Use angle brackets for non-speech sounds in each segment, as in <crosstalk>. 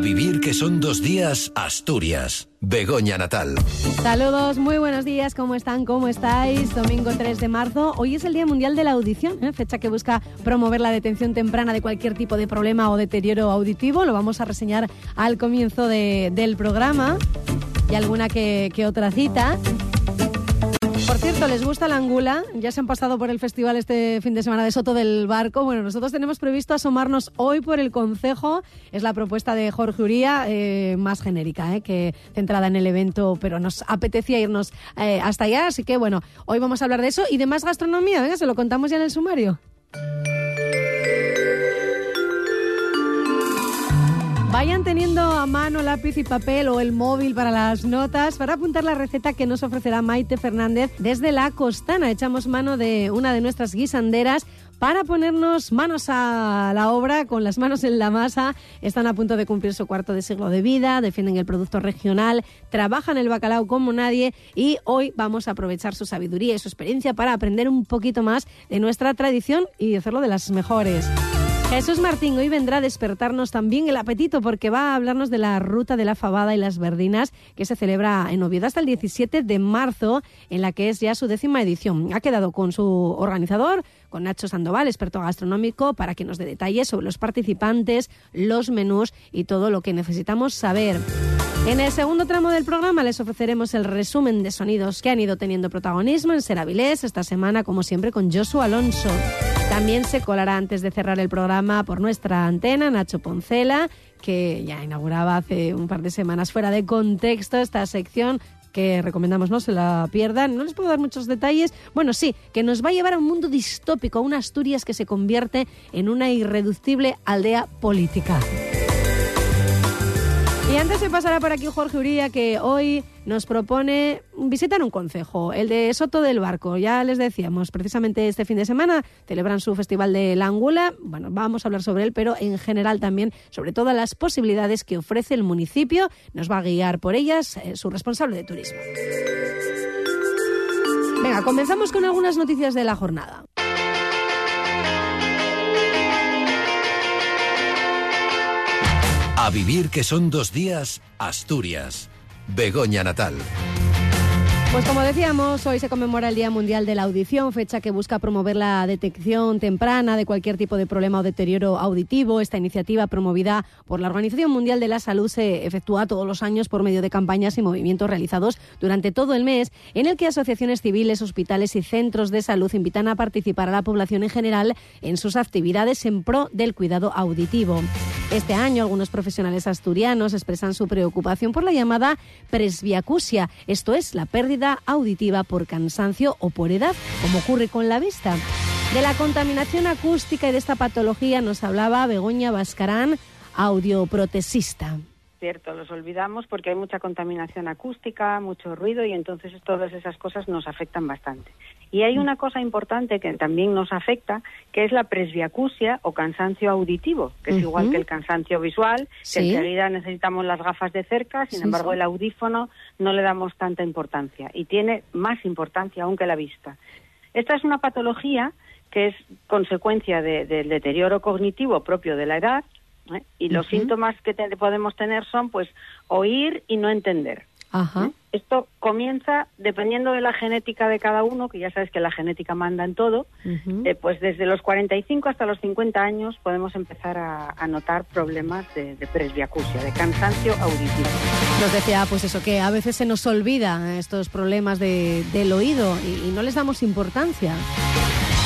Vivir que son dos días, Asturias. Begoña Natal. Saludos, muy buenos días, ¿cómo están? ¿Cómo estáis? Domingo 3 de marzo. Hoy es el Día Mundial de la Audición, ¿eh? fecha que busca promover la detención temprana de cualquier tipo de problema o deterioro auditivo. Lo vamos a reseñar al comienzo del programa y alguna que otra cita. Cierto, ¿les gusta la angula? Ya se han pasado por el festival este fin de semana de Soto del Barco. Bueno, nosotros tenemos previsto asomarnos hoy por el Concejo. Es la propuesta de Jorge Uría, eh, más genérica, eh, que centrada en el evento, pero nos apetecía irnos eh, hasta allá. Así que bueno, hoy vamos a hablar de eso y de más gastronomía. Venga, se lo contamos ya en el sumario. Vayan teniendo a mano lápiz y papel o el móvil para las notas para apuntar la receta que nos ofrecerá Maite Fernández desde la Costana. Echamos mano de una de nuestras guisanderas para ponernos manos a la obra, con las manos en la masa. Están a punto de cumplir su cuarto de siglo de vida, defienden el producto regional, trabajan el bacalao como nadie y hoy vamos a aprovechar su sabiduría y su experiencia para aprender un poquito más de nuestra tradición y hacerlo de las mejores. Jesús Martín hoy vendrá a despertarnos también el apetito porque va a hablarnos de la ruta de la fabada y las verdinas que se celebra en Oviedo hasta el 17 de marzo, en la que es ya su décima edición. Ha quedado con su organizador, con Nacho Sandoval, experto gastronómico, para que nos dé detalles sobre los participantes, los menús y todo lo que necesitamos saber. En el segundo tramo del programa les ofreceremos el resumen de sonidos que han ido teniendo protagonismo en Seravilés esta semana, como siempre, con Josu Alonso. También se colará antes de cerrar el programa por nuestra antena Nacho Poncela, que ya inauguraba hace un par de semanas fuera de contexto esta sección que recomendamos no se la pierdan. No les puedo dar muchos detalles. Bueno, sí, que nos va a llevar a un mundo distópico, a una Asturias que se convierte en una irreductible aldea política. Y antes de pasar por aquí Jorge Uría, que hoy nos propone visitar un concejo, el de Soto del Barco. Ya les decíamos, precisamente este fin de semana celebran su festival de la Angula. Bueno, vamos a hablar sobre él, pero en general también sobre todas las posibilidades que ofrece el municipio. Nos va a guiar por ellas eh, su responsable de turismo. Venga, comenzamos con algunas noticias de la jornada. A vivir que son dos días, Asturias. Begoña Natal. Pues como decíamos, hoy se conmemora el Día Mundial de la Audición, fecha que busca promover la detección temprana de cualquier tipo de problema o deterioro auditivo. Esta iniciativa, promovida por la Organización Mundial de la Salud, se efectúa todos los años por medio de campañas y movimientos realizados durante todo el mes, en el que asociaciones civiles, hospitales y centros de salud invitan a participar a la población en general en sus actividades en pro del cuidado auditivo. Este año, algunos profesionales asturianos expresan su preocupación por la llamada presbiacusia, esto es, la pérdida auditiva por cansancio o por edad, como ocurre con la vista. De la contaminación acústica y de esta patología nos hablaba Begoña Bascarán, audioprotesista cierto, los olvidamos porque hay mucha contaminación acústica, mucho ruido y entonces todas esas cosas nos afectan bastante. Y hay una cosa importante que también nos afecta, que es la presbiacusia o cansancio auditivo, que es igual que el cansancio visual, que enseguida necesitamos las gafas de cerca, sin embargo el audífono no le damos tanta importancia y tiene más importancia aún que la vista. Esta es una patología que es consecuencia del deterioro cognitivo propio de la edad, ¿eh? Y los síntomas que podemos tener son, pues, oír y no entender. ¿eh? Esto comienza dependiendo de la genética de cada uno, que ya sabes que la genética manda en todo, eh, pues desde los 45 hasta los 50 años podemos empezar a, notar problemas de, presbiacusia, de cansancio auditivo. Nos decía, pues eso, que a veces se nos olvida estos problemas del oído y no les damos importancia.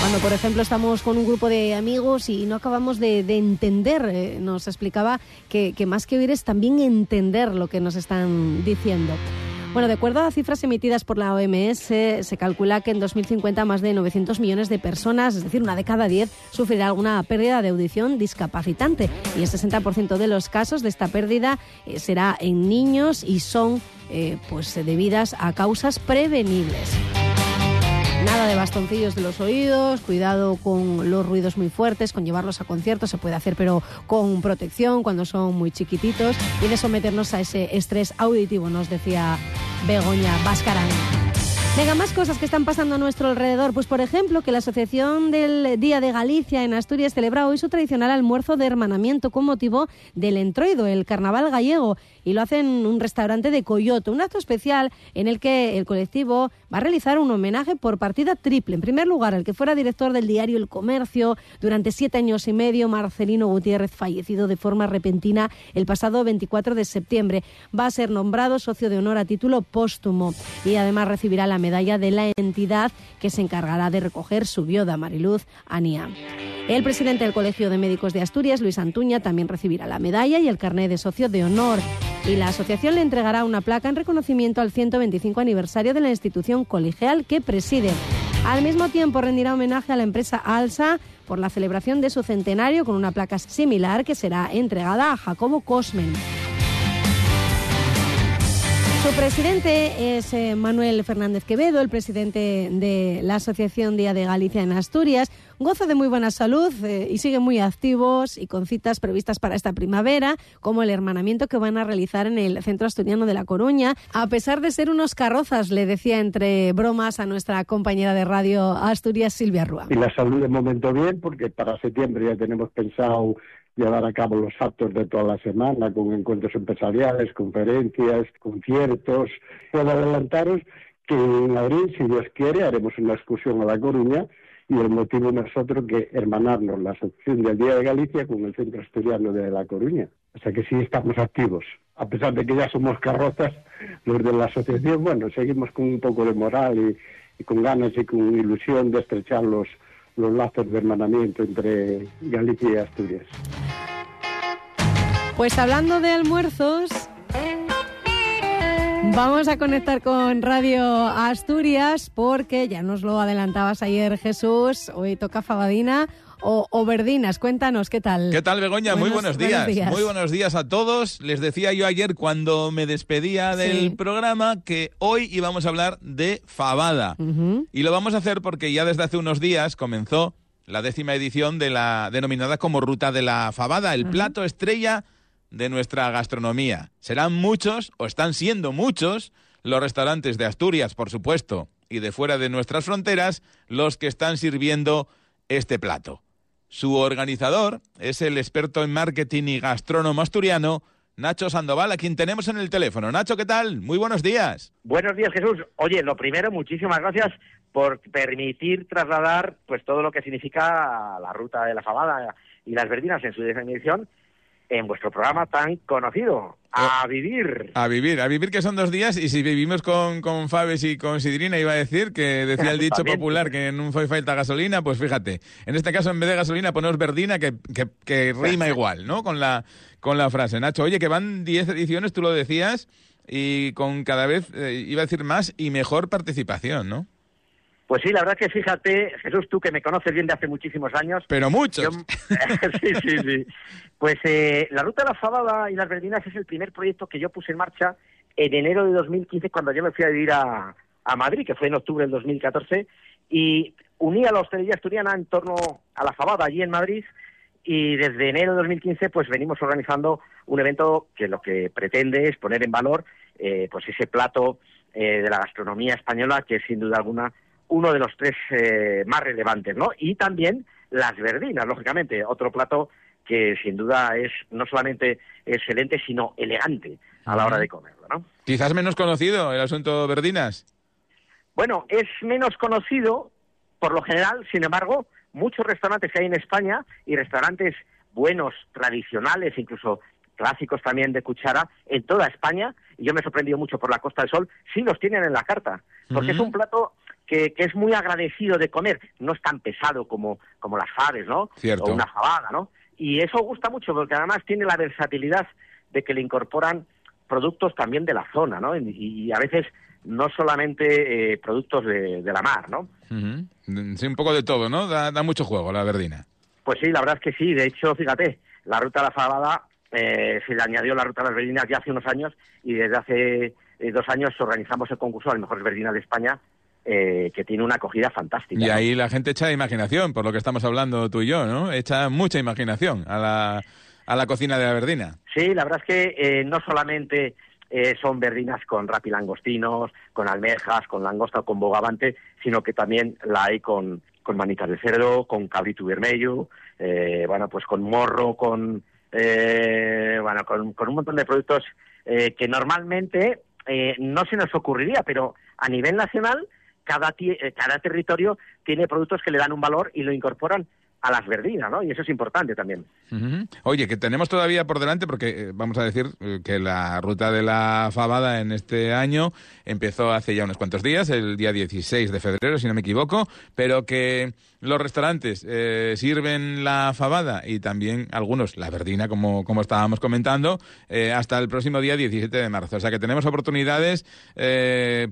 Cuando, por ejemplo, estamos con un grupo de amigos y no acabamos de, entender, eh, nos explicaba que, más que oír es también entender lo que nos están diciendo. Bueno, de acuerdo a cifras emitidas por la OMS, se calcula que en 2050 más de 900 millones de personas, es decir, una de cada diez, sufrirá alguna pérdida de audición discapacitante. Y el 60% de los casos de esta pérdida eh, será en niños y son eh, pues, debidas a causas prevenibles. Nada de bastoncillos de los oídos, cuidado con los ruidos muy fuertes, con llevarlos a conciertos, se puede hacer pero con protección cuando son muy chiquititos y de someternos a ese estrés auditivo, nos decía Begoña Bascarán. Venga, más cosas que están pasando a nuestro alrededor. Pues, por ejemplo, que la Asociación del Día de Galicia en Asturias celebra hoy su tradicional almuerzo de hermanamiento con motivo del entroido, el carnaval gallego, y lo hace en un restaurante de Coyoto, un acto especial en el que el colectivo va a realizar un homenaje por partida triple. En primer lugar, al que fuera director del diario El Comercio durante siete años y medio, Marcelino Gutiérrez, fallecido de forma repentina el pasado 24 de septiembre. Va a ser nombrado socio de honor a título póstumo y además recibirá la medalla de la entidad que se encargará de recoger su viuda, Mariluz Ania. El presidente del Colegio de Médicos de Asturias, Luis Antuña, también recibirá la medalla y el carnet de socio de honor. Y la asociación le entregará una placa en reconocimiento al 125 aniversario de la institución colegial que preside. Al mismo tiempo rendirá homenaje a la empresa Alsa por la celebración de su centenario con una placa similar que será entregada a Jacobo Cosmen. Su presidente es eh, Manuel Fernández Quevedo, el presidente de la Asociación Día de Galicia en Asturias. Goza de muy buena salud eh, y sigue muy activos y con citas previstas para esta primavera, como el hermanamiento que van a realizar en el Centro Asturiano de La Coruña. A pesar de ser unos carrozas, le decía entre bromas a nuestra compañera de radio Asturias, Silvia Rúa. Y la salud de momento bien, porque para septiembre ya tenemos pensado llevar a cabo los actos de toda la semana con encuentros empresariales, conferencias, conciertos. Puedo adelantaros que en abril, si Dios quiere, haremos una excursión a La Coruña y el motivo no es otro que hermanarnos la asociación del Día de Galicia con el Centro Asturiano de La Coruña. O sea que sí estamos activos. A pesar de que ya somos carrozas, los de la asociación, bueno, seguimos con un poco de moral y, y con ganas y con ilusión de estrechar los, los lazos de hermanamiento entre Galicia y Asturias. Pues hablando de almuerzos, vamos a conectar con Radio Asturias porque ya nos lo adelantabas ayer Jesús, hoy toca Fabadina o, Verdinas. Cuéntanos, ¿qué tal? ¿Qué tal, Begoña? Muy buenos días. Muy buenos días a todos. Les decía yo ayer cuando me despedía del programa que hoy íbamos a hablar de fabada. Y lo vamos a hacer porque ya desde hace unos días comenzó la décima edición de la denominada como Ruta de la Fabada, el plato estrella de nuestra gastronomía. Serán muchos, o están siendo muchos, los restaurantes de Asturias, por supuesto, y de fuera de nuestras fronteras, los que están sirviendo este plato. Su organizador es el experto en marketing y gastrónomo asturiano, Nacho Sandoval, a quien tenemos en el teléfono. Nacho, ¿qué tal? Muy buenos días. Buenos días, Jesús. Oye, lo primero, muchísimas gracias por permitir trasladar pues todo lo que significa la ruta de la fabada y las verdinas en su definición en vuestro programa tan conocido. A vivir. A vivir, a vivir que son dos días y si vivimos con, con Fabes y con Sidrina iba a decir que decía el <laughs> dicho popular que no fue falta gasolina, pues fíjate, en este caso en vez de gasolina ponemos verdina que, que, rima igual, ¿no? Con la, con la frase. Nacho, oye, que van 10 ediciones, tú lo decías, y con cada vez, eh, iba a decir más y mejor participación, ¿no? Pues sí, la verdad que fíjate, Jesús, tú que me conoces bien de hace muchísimos años. Pero muchos. <laughs> sí, sí, sí. Pues eh, la Ruta de la Fabada y las Verdinas es el primer proyecto que yo puse en marcha en enero de 2015 cuando yo me fui a vivir a, a Madrid, que fue en octubre del 2014, y uní a la hostelería asturiana en torno a la Fabada allí en Madrid y desde enero de 2015 pues venimos organizando un evento que lo que pretende es poner en valor eh, pues ese plato eh, de la gastronomía española que es sin duda alguna uno de los tres eh, más relevantes, ¿no? Y también las verdinas, lógicamente, otro plato que sin duda es no solamente excelente, sino elegante a la hora de comerlo, ¿no? Quizás menos conocido el asunto verdinas. Bueno, es menos conocido por lo general, sin embargo, muchos restaurantes que hay en España y restaurantes buenos, tradicionales, incluso clásicos también de cuchara, en toda España, y yo me he sorprendido mucho por la Costa del Sol, sí los tienen en la carta, porque es un plato que, es muy agradecido de comer, no es tan pesado como, como las faves, ¿no? Cierto. O una fabada, ¿no? Y eso gusta mucho porque además tiene la versatilidad de que le incorporan productos también de la zona, ¿no? Y, a veces no solamente eh, productos de, la mar, ¿no? Sí, un poco de todo, ¿no? Da, mucho juego la verdina. Pues sí, la verdad es que sí. De hecho, fíjate, la ruta de la fabada eh, se le añadió la ruta de las verdinas ya hace unos años y desde hace eh, dos años organizamos el concurso de las mejores verdinas de España eh, que tiene una acogida fantástica. Y ahí la gente echa imaginación, por lo que estamos hablando tú y yo, ¿no? Echa mucha imaginación a la, a la cocina de la verdina. Sí, la verdad es que eh, no solamente eh, son verdinas con rapilangostinos, con almejas, con langosta o con bogavante, sino que también la hay con, con manitas de cerdo, con cabrito vermelho, eh, bueno, pues con morro, con, eh, bueno, con, con, un montón de productos que normalmente no se nos ocurriría, pero a nivel nacional cada, eh, cada territorio tiene productos que le dan un valor y lo incorporan a las verdinas, ¿no? Y eso es importante también. Oye, que tenemos todavía por delante, porque eh, vamos a decir eh, que la ruta de la fabada en este año empezó hace ya unos cuantos días, el día 16 de febrero, si no me equivoco, pero que los restaurantes eh, sirven la fabada y también algunos la verdina, como, como estábamos comentando, hasta el próximo día 17 de marzo. O sea que tenemos oportunidades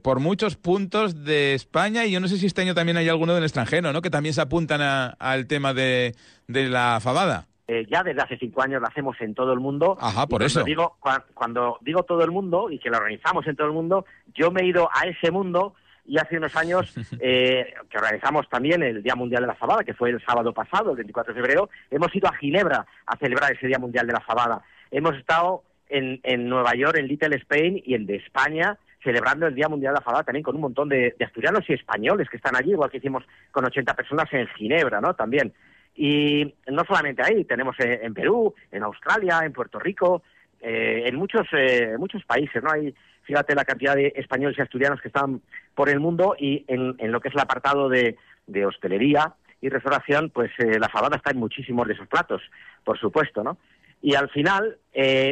por muchos puntos de España y yo no sé si este año también hay alguno del extranjero, ¿no? Que también se apuntan al tema de de, la fabada? Eh, ya desde hace cinco años lo hacemos en todo el mundo. Ajá, por eso. Digo, cuando digo todo el mundo y que lo organizamos en todo el mundo, yo me he ido a ese mundo y hace unos años <laughs> eh, que organizamos también el Día Mundial de la Fabada, que fue el sábado pasado, el 24 de febrero, hemos ido a Ginebra a celebrar ese Día Mundial de la Fabada. Hemos estado en, en Nueva York, en Little Spain y en de España celebrando el Día Mundial de la Fabada también con un montón de, asturianos y españoles que están allí, igual que hicimos con 80 personas en Ginebra, ¿no? También. Y no solamente ahí, tenemos eh, en Perú, en Australia, en Puerto Rico, eh, en muchos, eh, muchos países, ¿no? Hay, fíjate la cantidad de españoles y asturianos que están por el mundo y en, lo que es el apartado de, de hostelería y restauración, pues la fabada está en muchísimos de esos platos, por supuesto, ¿no? Y al final,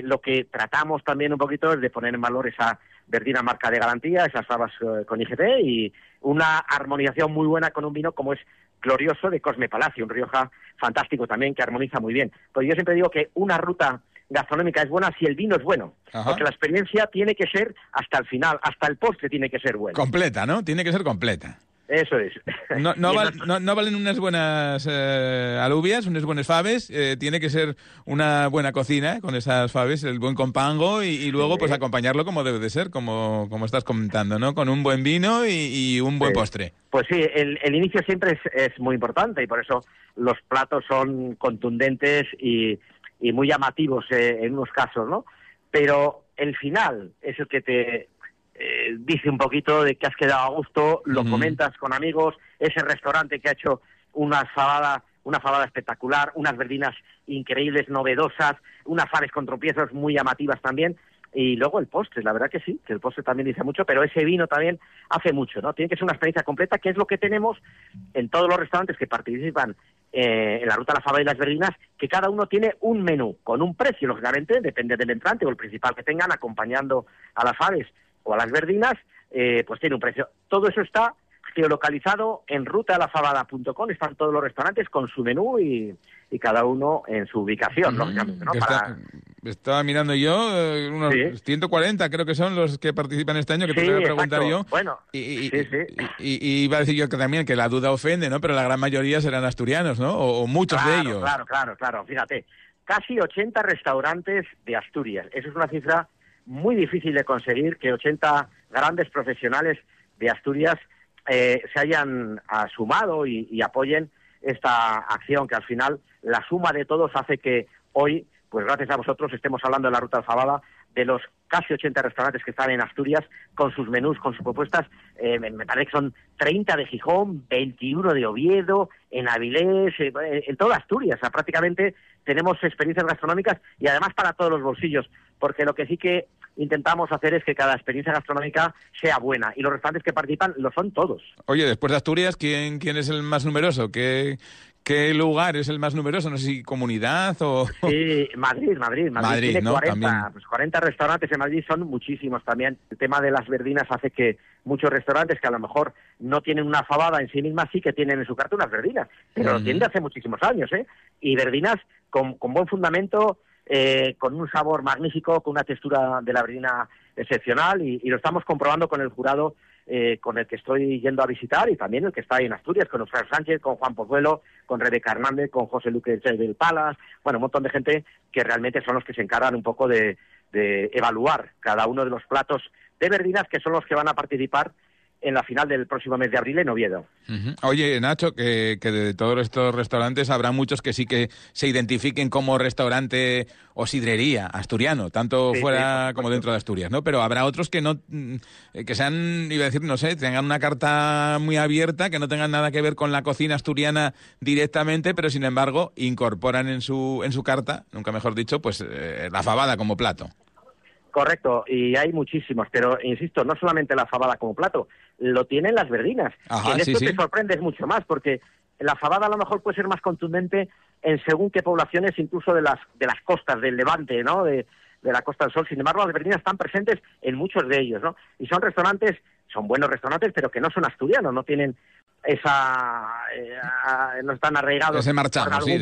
lo que tratamos también un poquito es de poner en valor esa verdina marca de garantía, esas fabas eh, con IGP y una armonización muy buena con un vino como es glorioso de Cosme Palacio, un Rioja fantástico también que armoniza muy bien. Pues yo siempre digo que una ruta gastronómica es buena si el vino es bueno, porque la experiencia tiene que ser hasta el final, hasta el postre tiene que ser bueno. Completa, ¿no? Tiene que ser completa. Eso es. <laughs> No, no, valen unas buenas eh, alubias, unas buenas faves. Eh, tiene que ser una buena cocina con esas faves, el buen compango y, luego pues acompañarlo como debe de ser, como, como estás comentando, ¿no? Con un buen vino y, un buen postre. Pues sí, el, inicio siempre es, muy importante y por eso los platos son contundentes y, muy llamativos eh, en unos casos, ¿no? Pero el final es el que te eh, dice un poquito de que has quedado a gusto, lo comentas con amigos, ese restaurante que ha hecho una fabada, una fabada espectacular, unas verdinas increíbles, novedosas, unas faves con tropiezos muy llamativas también, y luego el postre, la verdad que sí, que el postre también dice mucho, pero ese vino también hace mucho, ¿no? Tiene que ser una experiencia completa, que es lo que tenemos en todos los restaurantes que participan eh, en la ruta de la fava y las verdinas, que cada uno tiene un menú, con un precio, lógicamente, depende del entrante o el principal que tengan, acompañando a las faves o a las verdinas, eh, pues tiene un precio. Todo eso está geolocalizado en rutalafabada.com, están todos los restaurantes con su menú y, cada uno en su ubicación, lógicamente. ¿no? Estaba mirando yo, eh, unos 140 creo que son los que participan este año, que te voy a preguntar yo. Bueno, y, y, iba a decir yo que también que la duda ofende, ¿no? Pero la gran mayoría serán asturianos, ¿no? O, muchos de ellos. Claro, claro, claro. Fíjate, casi 80 restaurantes de Asturias. Eso es una cifra muy difícil de conseguir que 80 grandes profesionales de Asturias eh, se hayan sumado y, apoyen esta acción, que al final la suma de todos hace que hoy, pues gracias a vosotros, estemos hablando de la Ruta Alfabada, de los casi 80 restaurantes que están en Asturias con sus menús, con sus propuestas. Eh, me, parece que son 30 de Gijón, 21 de Oviedo, en Avilés, eh, en toda Asturias. Prácticamente tenemos experiencias gastronómicas y además para todos los bolsillos, porque lo que sí que intentamos hacer es que cada experiencia gastronómica sea buena y los restaurantes que participan lo son todos. Oye, después de Asturias, ¿quién, quién es el más numeroso? ¿Qué, ¿Qué lugar es el más numeroso? No sé si comunidad o... Sí, Madrid, Madrid. Madrid, tiene 40, pues 40 restaurantes en Madrid son muchísimos también. El tema de las verdinas hace que muchos restaurantes que a lo mejor no tienen una fabada en sí misma sí que tienen en su carta unas verdinas, pero lo tienen de hace muchísimos años, ¿eh? Y verdinas con, con buen fundamento, eh, con un sabor magnífico, con una textura de la verdina excepcional y, lo estamos comprobando con el jurado eh, con el que estoy yendo a visitar y también el que está ahí en Asturias, con Oscar Sánchez, con Juan Pozuelo, con Rebeca Hernández, con José Luque del Palas, bueno, un montón de gente que realmente son los que se encargan un poco de, evaluar cada uno de los platos de verdinas que son los que van a participar en la final del próximo mes de abril en Oviedo. Oye, Nacho, que, de todos estos restaurantes habrá muchos que sí que se identifiquen como restaurante o sidrería asturiano, tanto fuera como dentro de Asturias, ¿no? Pero habrá otros que no, mm, que sean, iba a decir, no sé, tengan una carta muy abierta, que no tengan nada que ver con la cocina asturiana directamente, pero sin embargo incorporan en su, en su carta, nunca mejor dicho, pues eh, la fabada como plato. Correcto, y hay muchísimos, pero insisto, no solamente la fabada como plato, lo tienen las verdinas. y en esto te sorprendes mucho más, porque la fabada a lo mejor puede ser más contundente en según qué poblaciones, incluso de las, de las costas del Levante, ¿no? De, la Costa del Sol. Sin embargo, las verdinas están presentes en muchos de ellos, ¿no? Y son restaurantes, son buenos restaurantes, pero que no son asturianos, no tienen esa... Eh, no están arraigados Ese algún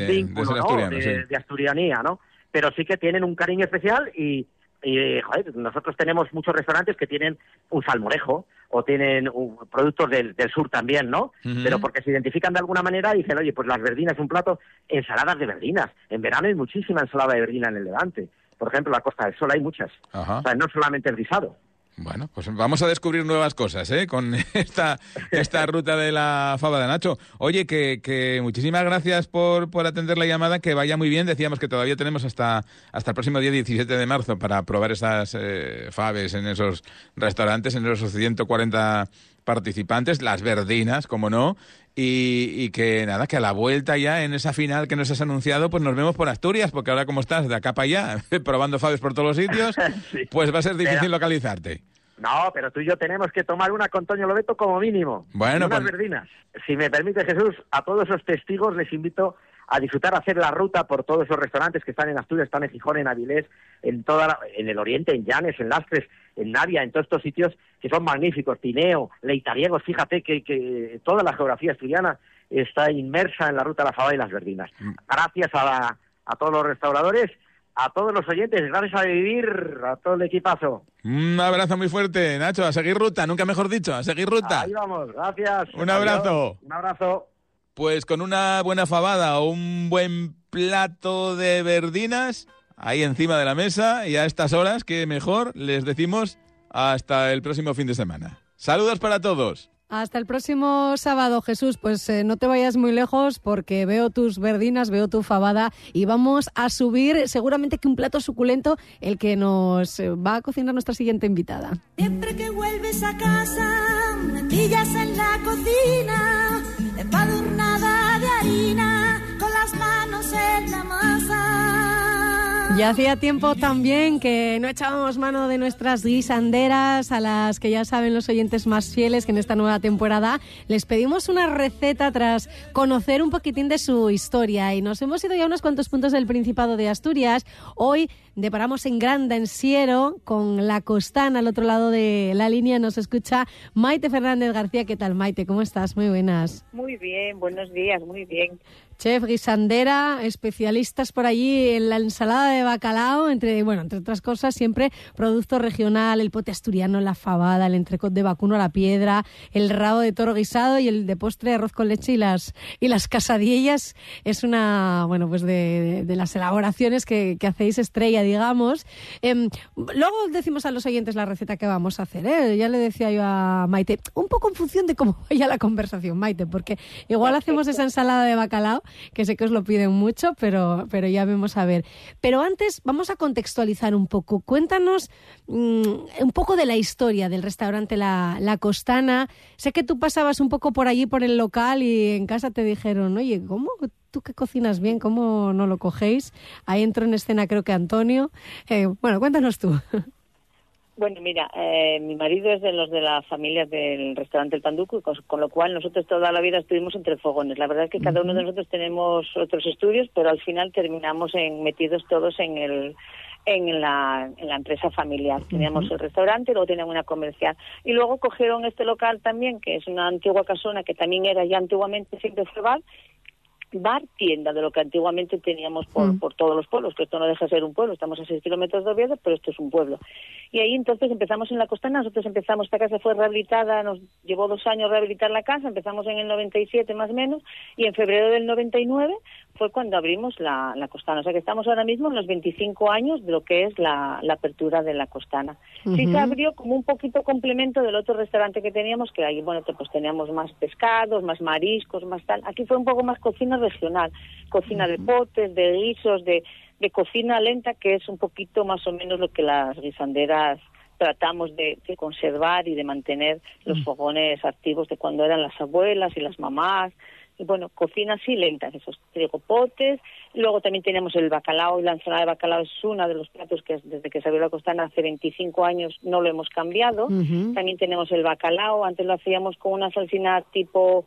de, de asturianía, ¿no? Pero sí que tienen un cariño especial y, y joder, nosotros tenemos muchos restaurantes que tienen un salmorejo o tienen productos del, sur también, ¿no? Pero porque se identifican de alguna manera y dicen, oye, pues las verdinas es un plato, ensaladas de verdinas. En verano hay muchísima ensalada de verdina en el Levante. Por ejemplo, la Costa del Sol hay muchas. O sea, no solamente el guisado. Bueno, pues vamos a descubrir nuevas cosas, ¿eh? Con <laughs> esta, esta ruta de la fava de Nacho. Oye, que, que muchísimas gracias por, por atender la llamada, que vaya muy bien. Decíamos que todavía tenemos hasta, hasta el próximo día 17 de marzo para probar esas eh, faves en esos restaurantes, en esos 140 participantes, las verdinas, como no, y, que nada, que a la vuelta ya en esa final que nos has anunciado, pues nos vemos por Asturias, porque ahora como estás de acá para allá, <laughs> probando faves por todos los sitios, <laughs> pues va a ser difícil localizarte. No, pero tú y yo tenemos que tomar una con Toño Lobeto como mínimo. Bueno, unas pues verdinas. Si me permite Jesús, a todos esos testigos les invito a disfrutar, a hacer la ruta por todos esos restaurantes que están en Asturias, están en Gijón, en Avilés, en toda en el Oriente, en Llanes, en Lastres, en Navia, en todos estos sitios que son magníficos, Tineo, Leitariegos, fíjate que, que toda la geografía asturiana está inmersa en la ruta de la Fabada y las Verdinas. Mm. Gracias a, a todos los restauradores, a todos los oyentes, gracias a vivir, a todo el equipazo. Un abrazo muy fuerte, Nacho, a seguir ruta, nunca mejor dicho, a seguir ruta. Ahí vamos, gracias. Un abrazo. Un abrazo. Pues con una buena fabada o un buen plato de verdinas ahí encima de la mesa y a estas horas, que mejor, les decimos hasta el próximo fin de semana. Saludos para todos. Hasta el próximo sábado, Jesús. Pues eh, no te vayas muy lejos porque veo tus verdinas, veo tu fabada y vamos a subir seguramente que un plato suculento el que nos eh, va a cocinar nuestra siguiente invitada. Siempre que vuelves a casa, me pillas en la cocina, empadurnada de harina, con las manos en la masa. Ya hacía tiempo también que no echábamos mano de nuestras guisanderas, a las que ya saben los oyentes más fieles que en esta nueva temporada les pedimos una receta tras conocer un poquitín de su historia y nos hemos ido ya a unos cuantos puntos del Principado de Asturias. Hoy deparamos en Granda, en Siero, con la Costana al otro lado de la línea. Nos escucha Maite Fernández García. ¿Qué tal, Maite? ¿Cómo estás? Muy buenas. Muy bien, buenos días, muy bien chef guisandera, especialistas por allí en la ensalada de bacalao, entre bueno, entre otras cosas, siempre producto regional, el pote asturiano, la fabada, el entrecot de vacuno a la piedra, el rabo de toro guisado y el de postre arroz con leche y las y las casadillas es una, bueno, pues de, las elaboraciones que, hacéis estrella, digamos. Em, luego decimos a los oyentes la receta que vamos a hacer, ¿eh? Ya le decía yo a Maite, un poco en función de cómo vaya la conversación, Maite, porque igual hacemos esa ensalada de bacalao que sé que os lo piden mucho, pero, pero ya vemos a ver. Pero antes vamos a contextualizar un poco. Cuéntanos mm, un poco de la historia del restaurante la, la, Costana. Sé que tú pasabas un poco por allí, por el local, y en casa te dijeron, oye, ¿cómo? Tú que cocinas bien, ¿cómo no lo cogéis? Ahí entró en escena creo que Antonio. Eh, bueno, cuéntanos tú. <laughs> Bueno, mira, eh, mi marido es de los de la familia del restaurante El Panduco, con, con, lo cual nosotros toda la vida estuvimos entre fogones. La verdad es que cada uno de nosotros tenemos otros estudios, pero al final terminamos en, metidos todos en el en la, en la empresa familiar. Teníamos el restaurante, luego teníamos una comercial. Y luego cogieron este local también, que es una antigua casona, que también era ya antiguamente siempre fue bar, bar tienda de lo que antiguamente teníamos por, mm. por todos los pueblos, que esto no deja de ser un pueblo, estamos a seis kilómetros de Oviedo, pero esto es un pueblo. Y ahí entonces empezamos en la costana, nosotros empezamos, esta casa fue rehabilitada, nos llevó dos años rehabilitar la casa, empezamos en el 97 más o menos, y en febrero del 99 fue cuando abrimos la, la, Costana. O sea que estamos ahora mismo en los 25 años de lo que es la, la apertura de la Costana. Sí se abrió como un poquito complemento del otro restaurante que teníamos, que ahí, bueno, pues teníamos más pescados, más mariscos, más tal. Aquí fue un poco más cocina regional, cocina de potes, de guisos, de, de cocina lenta, que es un poquito más o menos lo que las guisanderas tratamos de, conservar y de mantener los fogones activos de cuando eran las abuelas y las mamás. Y bueno, cocina así lenta, esos potes. Luego también tenemos el bacalao y la ensalada de bacalao es uno de los platos que desde que se abrió la costana hace 25 años no lo hemos cambiado. También tenemos el bacalao, antes lo hacíamos con una salsina tipo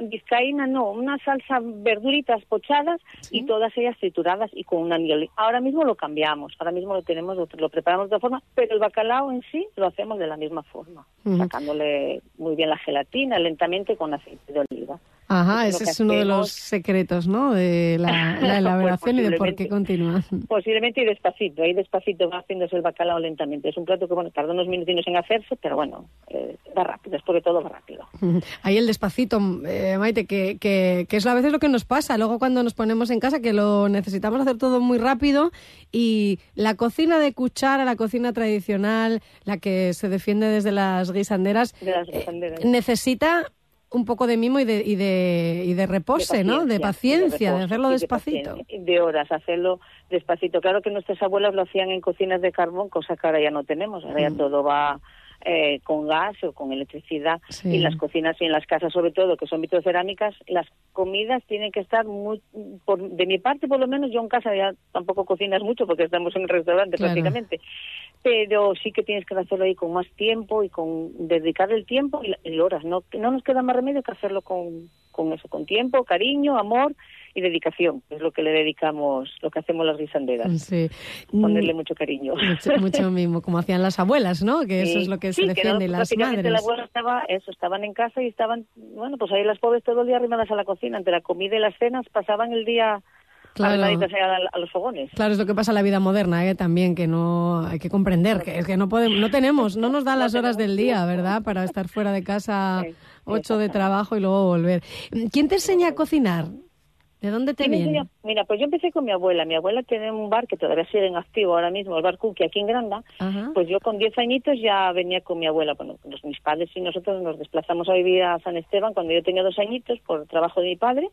vizcaína no, una salsa verduritas pochadas y todas ellas trituradas y con un anillo. Ahora mismo lo cambiamos, ahora mismo lo tenemos, lo, preparamos de otra forma, pero el bacalao en sí lo hacemos de la misma forma, sacándole muy bien la gelatina lentamente con aceite de oliva. Ajá, ese es uno de los secretos, ¿no? De <laughs> la, pues elaboración y de por qué continúa. Posiblemente y despacito, ahí despacito va haciéndose el bacalao lentamente. Es un plato que, bueno, tarda unos minutinos en hacerse, pero bueno, eh, va rápido, después de todo va rápido. <laughs> Ahí el despacito, eh, Maite, que, que, que es a veces lo que nos pasa. Luego cuando nos ponemos en casa, que lo necesitamos hacer todo muy rápido y la cocina de cuchara, la cocina tradicional, la que se defiende desde las guisanderas, eh, necesita un poco de mimo y de, y de, y de repose, ¿no? De paciencia, de, hacerlo despacito. De, horas, hacerlo despacito. Claro que nuestras abuelas lo hacían en cocinas de carbón, cosa que ahora ya no tenemos. Ahora ya mm. todo va eh, con gas o con electricidad. Y en las cocinas y en las casas, sobre todo, que son vitrocerámicas, las comidas tienen que estar muy. Por, de mi parte, por lo menos, yo en casa ya tampoco cocinas mucho porque estamos en un restaurante prácticamente. Pero sí que tienes que hacerlo ahí con más tiempo y con dedicar el tiempo y, horas. No, no nos queda más remedio que hacerlo con, con eso, con tiempo, cariño, amor y dedicación, es lo que le dedicamos, lo que hacemos las guisanderas. Sí. Ponerle mucho cariño. Mucho, mismo, como hacían las abuelas, ¿no? Que eso es lo que se defiende, las madres. la abuela estaba, eso, estaban en casa y estaban, bueno, pues ahí las pobres todo el día arrimadas a la cocina, entre la comida y las cenas, pasaban el día claro. a, los fogones. Claro, es lo que pasa en la vida moderna, ¿eh? también, que no hay que comprender, que es que no podemos, no tenemos, no nos dan las horas del día, ¿verdad? Para estar fuera de casa, ocho de trabajo y luego volver. ¿Quién te enseña a cocinar? ¿De dónde te viene? Mira, pues yo empecé con mi abuela. Mi abuela tiene un bar que todavía sigue en activo ahora mismo, el bar Cookie, aquí en Granda. Pues yo con 10 añitos ya venía con mi abuela. Bueno, los, mis padres y nosotros nos desplazamos a vivir a San Esteban cuando yo tenía dos añitos por trabajo de mi padre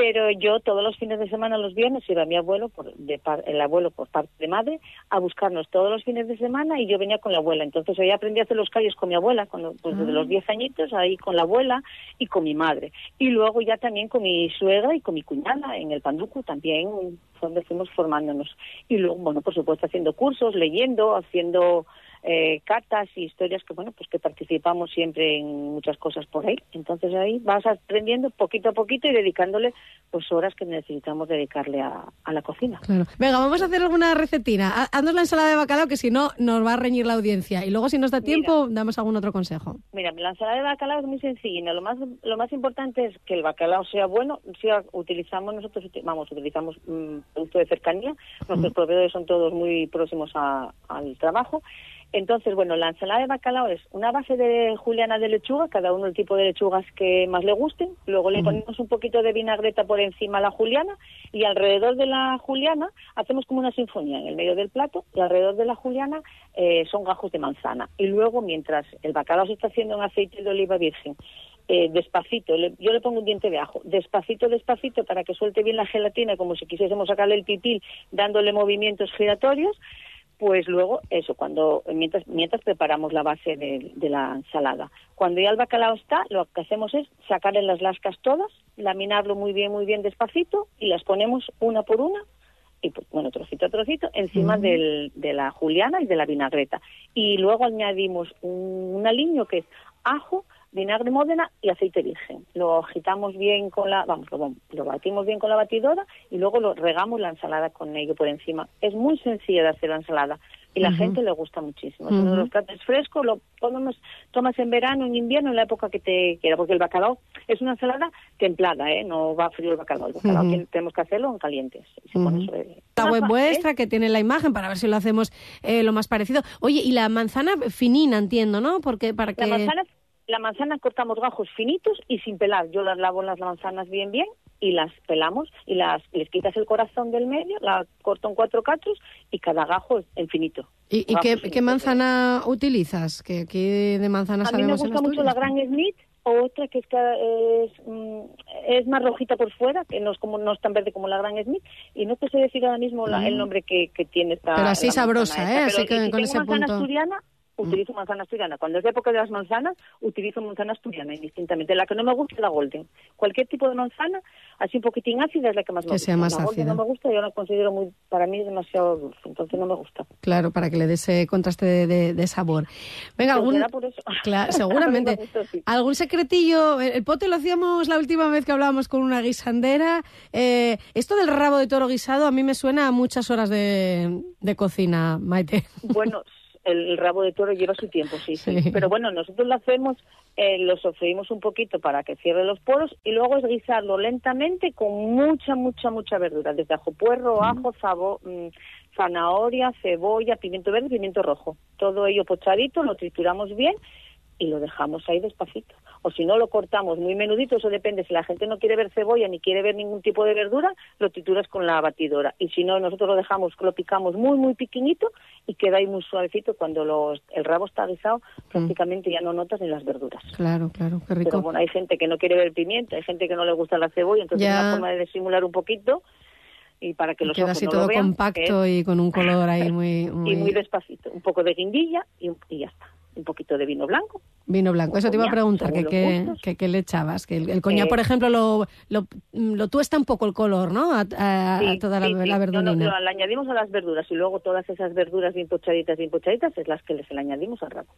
pero yo todos los fines de semana, los viernes, iba a mi abuelo, por, de el abuelo por parte de madre, a buscarnos todos los fines de semana y yo venía con la abuela. Entonces ahí aprendí a hacer los callos con mi abuela, cuando, pues desde los 10 ah. añitos, ahí con la abuela y con mi madre. Y luego ya también con mi suegra y con mi cuñada en el Panduco, también donde fuimos formándonos. Y luego, bueno, por supuesto, haciendo cursos, leyendo, haciendo eh, cartas y historias que bueno pues que participamos siempre en muchas cosas por ahí. Entonces ahí vas aprendiendo poquito a poquito y dedicándole pues horas que necesitamos dedicarle a, la cocina. Claro. venga vamos a hacer alguna recetina. Haznos la ensalada de bacalao que si no nos va a reñir la audiencia. Y luego si nos da tiempo damos algún otro consejo. Mira la ensalada de bacalao es muy sencilla lo más lo más importante es que el bacalao sea bueno si utilizamos nosotros vamos utilizamos un producto de cercanía. Nuestros proveedores son todos muy próximos al trabajo entonces, bueno, la ensalada de bacalao es una base de juliana de lechuga, cada uno el tipo de lechugas que más le gusten. Luego le ponemos un poquito de vinagreta por encima a la juliana y alrededor de la juliana hacemos como una sinfonía en el medio del plato y alrededor de la juliana eh, son gajos de manzana. Y luego, mientras el bacalao se está haciendo en aceite de oliva virgen, eh, despacito, yo le pongo un diente de ajo, despacito, despacito, para que suelte bien la gelatina, como si quisiésemos sacarle el pipil, dándole movimientos giratorios pues luego eso, cuando mientras, mientras preparamos la base de, la ensalada. Cuando ya el bacalao está, lo que hacemos es sacarle las lascas todas, laminarlo muy bien, muy bien despacito y las ponemos una por una y pues, bueno, trocito a trocito, encima del, de la juliana y de la vinagreta. Y luego añadimos un, un aliño que es ajo, vinagre Módena y aceite virgen. Lo agitamos bien con la, vamos, lo, batimos bien con la batidora y luego lo regamos la ensalada con ello por encima. Es muy sencilla de hacer la ensalada y la gente le gusta muchísimo. Uno de los platos frescos, lo podemos, tomas en verano, en invierno, en la época que te quiera, porque el bacalao es una ensalada templada, ¿eh? no va frío el bacalao. El bacalao tenemos que hacerlo en calientes. La web vuestra que tiene la imagen para ver si lo hacemos eh, lo más parecido. Oye, y la manzana finina, entiendo, ¿no? Porque para que... La manzana la manzana cortamos gajos finitos y sin pelar. Yo las lavo las manzanas bien, bien y las pelamos y las les quitas el corazón del medio, la corto en cuatro cachos y cada gajo es infinito. ¿Y, qué, manzana utilizas? ¿Qué, de manzana A mí me gusta mucho la Gran Smith o otra que es, es, mm, es, más rojita por fuera, que no es, como, no es tan verde como la Gran Smith, y no te sé decir ahora mismo el mm. nombre que, que tiene esta... Pero así sabrosa, ¿eh? así que con ese punto... asturiana, utilizo manzana asturiana. Cuando es época de las manzanas, utilizo manzana asturiana indistintamente. La que no me gusta es la golden. Cualquier tipo de manzana, así un poquitín ácida, es la que más me que gusta. Sea más la golden no me gusta, yo la considero muy, para mí, demasiado dulce, entonces no me gusta. Claro, para que le dé ese contraste de, sabor. Venga, algún... Por eso. Claro, <laughs> seguramente. ¿Algún secretillo? El pote lo hacíamos la última vez que hablábamos con una guisandera. Eh, esto del rabo de toro guisado a mí me suena a muchas horas de, de cocina, Maite. Bueno, el, rabo de toro lleva su tiempo, sí, sí. Pero bueno, nosotros lo hacemos, eh, lo sofreímos un poquito para que cierre los poros y luego es guisarlo lentamente con mucha, mucha, mucha verdura, desde ajo puerro, ajo, sabo, mm, zanahoria, cebolla, pimiento verde, pimiento rojo. Todo ello pochadito, lo trituramos bien y lo dejamos ahí despacito. O si no, lo cortamos muy menudito, eso depende. Si la gente no quiere ver cebolla ni quiere ver ningún tipo de verdura, lo trituras con la batidora. Y si no, nosotros lo dejamos, lo picamos muy, muy pequeñito y queda ahí muy suavecito. Cuando los, el rabo está guisado, mm. prácticamente ya no notas ni las verduras. Claro, claro, qué rico. Pero bueno, hay gente que no quiere ver pimiento, hay gente que no le gusta la cebolla, entonces es una forma de disimular un poquito y para que los queda así todo compacto y con un color ahí muy, <laughs> muy... y muy despacito un poco de guindilla y, y ya está un poquito de vino blanco. Vino blanco, eso te iba a preguntar, que, qué le echabas, que el, coñac, por ejemplo, lo, lo, lo, tuesta un poco el color, ¿no? A, toda la, la verdurina. No, le añadimos a las verduras y luego todas esas verduras bien pochaditas, bien pochaditas, es las que les le añadimos al rabo.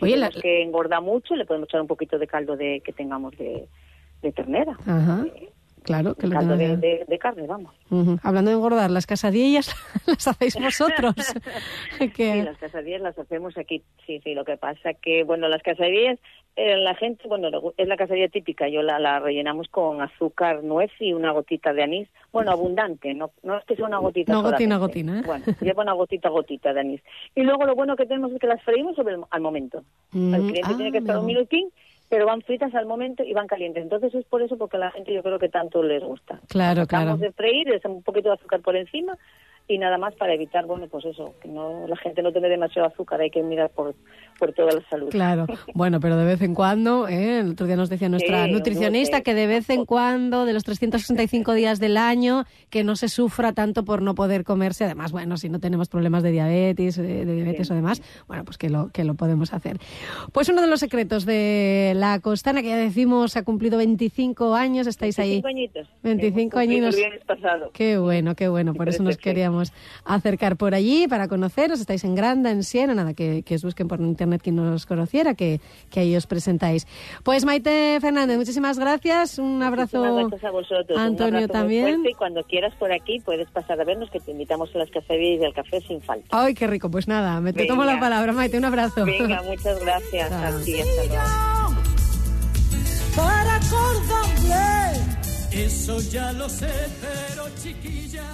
Oye, las que engorda mucho, le podemos echar un poquito de caldo de que tengamos de, de ternera. Ajá. Eh, Claro, que lo de, de, carne, vamos. Hablando de engordar, ¿las casadillas <laughs> las hacéis vosotros? <laughs> Sí, <laughs> las casadillas las hacemos aquí. Sí, sí, lo que pasa que, bueno, las casadillas, eh, la gente, bueno, es la casadilla típica, yo la, la rellenamos con azúcar, nuez y una gotita de anís. Bueno, abundante, no, no es que sea una gotita. No, gotina, gotina, ¿eh? Bueno, lleva una gotita, gotita de anís. Y luego lo bueno que tenemos es que las freímos sobre al momento. Mm, el cliente tiene que estar un minutín pero van fritas al momento y van calientes. Entonces es por eso porque a la gente yo creo que tanto les gusta. Claro, claro. de freír, les un poquito de azúcar por encima y nada más para evitar, bueno, pues eso, que no la gente no tome demasiado azúcar, hay que mirar por, por toda la salud. Claro, <laughs> bueno, pero de vez en cuando, ¿eh? el otro día nos decía nuestra nutricionista que de vez en cuando, de los 365 días del año, que no se sufra tanto por no poder comerse, además, bueno, si no tenemos problemas de diabetes, de, diabetes o demás, bueno, pues que lo, que lo podemos hacer. Pues uno de los secretos de la Costana, que ya decimos ha cumplido 25 años, estáis 25 ahí. Añitos. 25 añitos. Qué bueno, qué bueno, por eso nos queríamos acercar por allí para conoceros. Estáis en Granda, en Siena, nada, que, os busquen por internet quien no os conociera, que, que ahí os presentáis. Pues Maite Fernández, muchísimas gracias. Un abrazo a vosotros. Antonio también. y cuando quieras por aquí puedes pasar a vernos, que te invitamos a las cafeterías y al café sin falta. Ay, qué rico. Pues nada, me te tomo la palabra, Maite. Un abrazo. Venga, <laughs> muchas gracias. Para Eso ya lo sé, pero chiquilla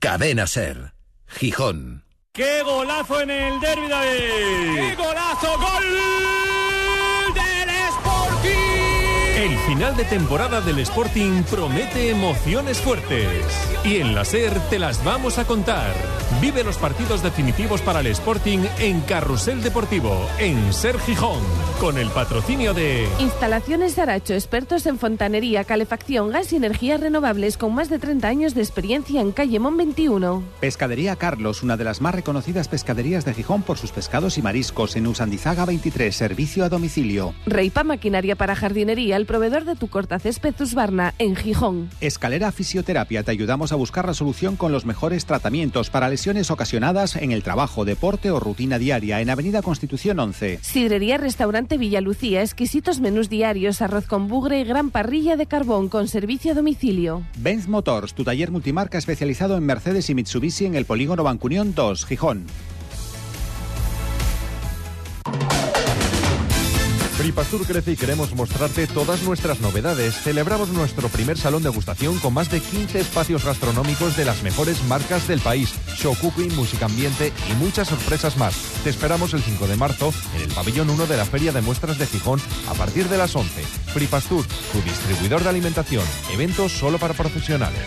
Cadena Ser, Gijón. ¡Qué golazo en el derby! ¡Qué golazo! ¡Gol El final de temporada del Sporting promete emociones fuertes. Y en la SER te las vamos a contar. Vive los partidos definitivos para el Sporting en Carrusel Deportivo, en Ser Gijón, con el patrocinio de Instalaciones Aracho, expertos en fontanería, calefacción, gas y energías renovables con más de 30 años de experiencia en Calle Mon 21. Pescadería Carlos, una de las más reconocidas pescaderías de Gijón por sus pescados y mariscos en Usandizaga 23, servicio a domicilio. Reipa Maquinaria para Jardinería, el proveedor de tu cortacésped Barna en Gijón. Escalera Fisioterapia, te ayudamos a buscar la solución con los mejores tratamientos para lesiones ocasionadas en el trabajo, deporte o rutina diaria en Avenida Constitución 11. Sidrería Restaurante Villalucía, exquisitos menús diarios, arroz con bugre y gran parrilla de carbón con servicio a domicilio. Benz Motors, tu taller multimarca especializado en Mercedes y Mitsubishi en el Polígono Bancunión 2, Gijón. Fripastur crece y queremos mostrarte todas nuestras novedades. Celebramos nuestro primer salón de gustación con más de 15 espacios gastronómicos de las mejores marcas del país, show cooking, música ambiente y muchas sorpresas más. Te esperamos el 5 de marzo en el pabellón 1 de la Feria de Muestras de Gijón a partir de las 11. Fripastur, tu distribuidor de alimentación. Eventos solo para profesionales.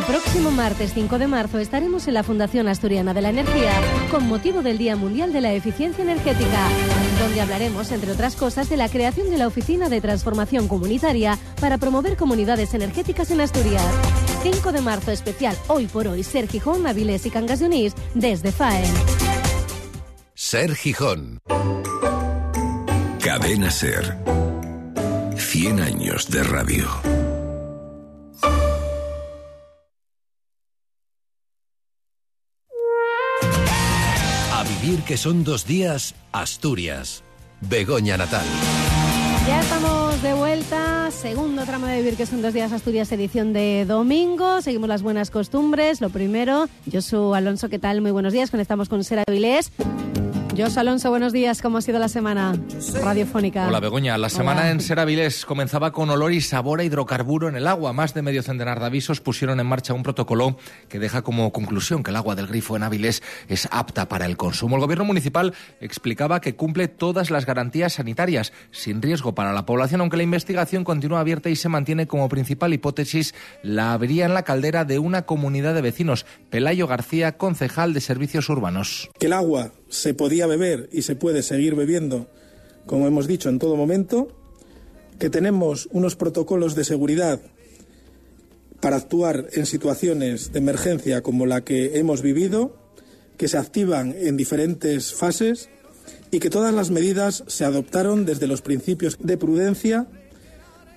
El próximo martes 5 de marzo estaremos en la Fundación Asturiana de la Energía con motivo del Día Mundial de la Eficiencia Energética, donde hablaremos, entre otras cosas, de la creación de la Oficina de Transformación Comunitaria para promover comunidades energéticas en Asturias. 5 de marzo especial, hoy por hoy, Ser Gijón, Avilés y Cangas de Onís, desde FAEN. Ser Gijón. Cadena Ser. 100 años de radio. Que son dos días, Asturias. Begoña Natal. Ya estamos de vuelta, segundo tramo de Vivir que son dos días Asturias, edición de domingo. Seguimos las buenas costumbres. Lo primero, soy Alonso, ¿qué tal? Muy buenos días. Conectamos con Sera Vilés. Jos Alonso, buenos días. ¿Cómo ha sido la semana radiofónica? Hola, Begoña. La semana Hola. en Seravilés comenzaba con olor y sabor a hidrocarburo en el agua. Más de medio centenar de avisos pusieron en marcha un protocolo que deja como conclusión que el agua del grifo en Avilés es apta para el consumo. El gobierno municipal explicaba que cumple todas las garantías sanitarias, sin riesgo para la población, aunque la investigación continúa abierta y se mantiene como principal hipótesis la avería en la caldera de una comunidad de vecinos. Pelayo García, concejal de Servicios Urbanos. que el agua se podía beber y se puede seguir bebiendo, como hemos dicho, en todo momento, que tenemos unos protocolos de seguridad para actuar en situaciones de emergencia como la que hemos vivido, que se activan en diferentes fases y que todas las medidas se adoptaron desde los principios de prudencia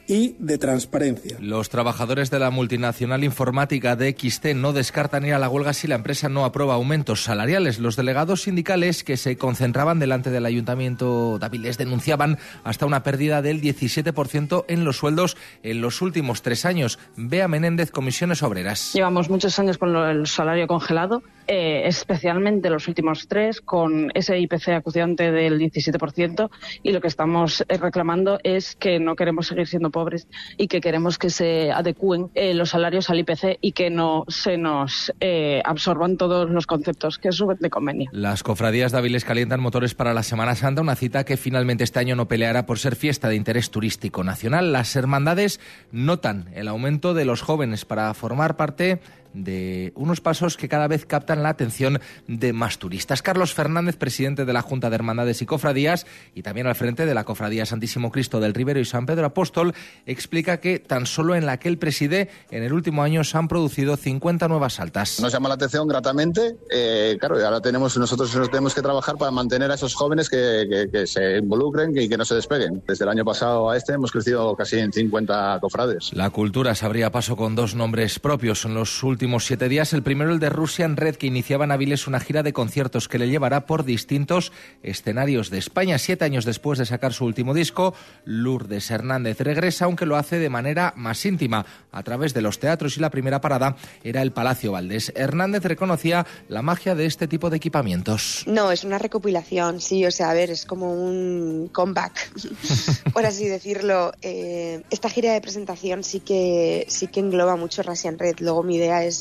y de transparencia. Los trabajadores de la multinacional informática DXT no descartan ir a la huelga si la empresa no aprueba aumentos salariales. Los delegados sindicales que se concentraban delante del ayuntamiento de Avilés denunciaban hasta una pérdida del 17% en los sueldos en los últimos tres años. Bea Menéndez, Comisiones Obreras. Llevamos muchos años con el salario congelado, eh, especialmente los últimos tres, con ese IPC acuciante del 17%, y lo que estamos eh, reclamando es que no queremos seguir siendo pobres y que queremos que se adecúen eh, los salarios al IPC y que no se nos eh, absorban todos los conceptos que suben de convenio. Las cofradías de calientan motores para la Semana Santa, una cita que finalmente este año no peleará por ser fiesta de interés turístico nacional. Las hermandades notan el aumento de los jóvenes para formar parte de unos pasos que cada vez captan la atención de más turistas. Carlos Fernández, presidente de la Junta de Hermandades y Cofradías y también al frente de la Cofradía Santísimo Cristo del Ribero y San Pedro Apóstol, explica que tan solo en la que él preside, en el último año se han producido 50 nuevas saltas. Nos llama la atención gratamente. eh, claro, y ahora tenemos nosotros nos tenemos que trabajar para mantener a esos jóvenes que, que- que se involucren y que no se despeguen. Desde el año pasado a este hemos crecido casi en 50 cofrades. La cultura se abría paso con dos nombres propios en los últimos siete días. El primero, el de Russian Red, que iniciaba en Avilés una gira de conciertos que le llevará por distintos escenarios de España. Siete años después de sacar su último disco, Lourdes Hernández regresa, aunque lo hace de manera más íntima, a través de los teatros y la primera parada era el Palacio Valdés. Hernández reconocía la magia de este tipo de equipamientos. No, es una recopilación, sí, o sea, a ver, es como un comeback, <laughs> por así decirlo. Eh, esta gira de presentación sí que sí que engloba mucho Russian Red. Luego mi idea es,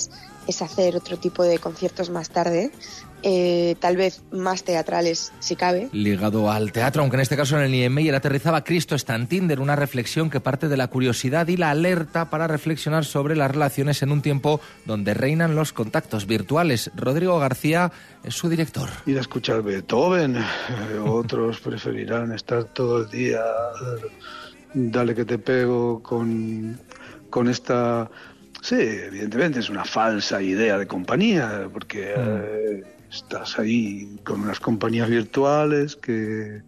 es hacer otro tipo de conciertos más tarde, eh, tal vez más teatrales, si cabe. ligado al teatro, aunque en este caso en el Niemeyer aterrizaba Cristo está en Tinder, una reflexión que parte de la curiosidad y la alerta para reflexionar sobre las relaciones en un tiempo donde reinan los contactos virtuales. Rodrigo García es su director. ir a escuchar Beethoven, eh, otros preferirán estar todo el día, dale que te pego con, con esta... Sí, evidentemente es una falsa idea de compañía, porque eh, estás ahí con unas compañías virtuales que,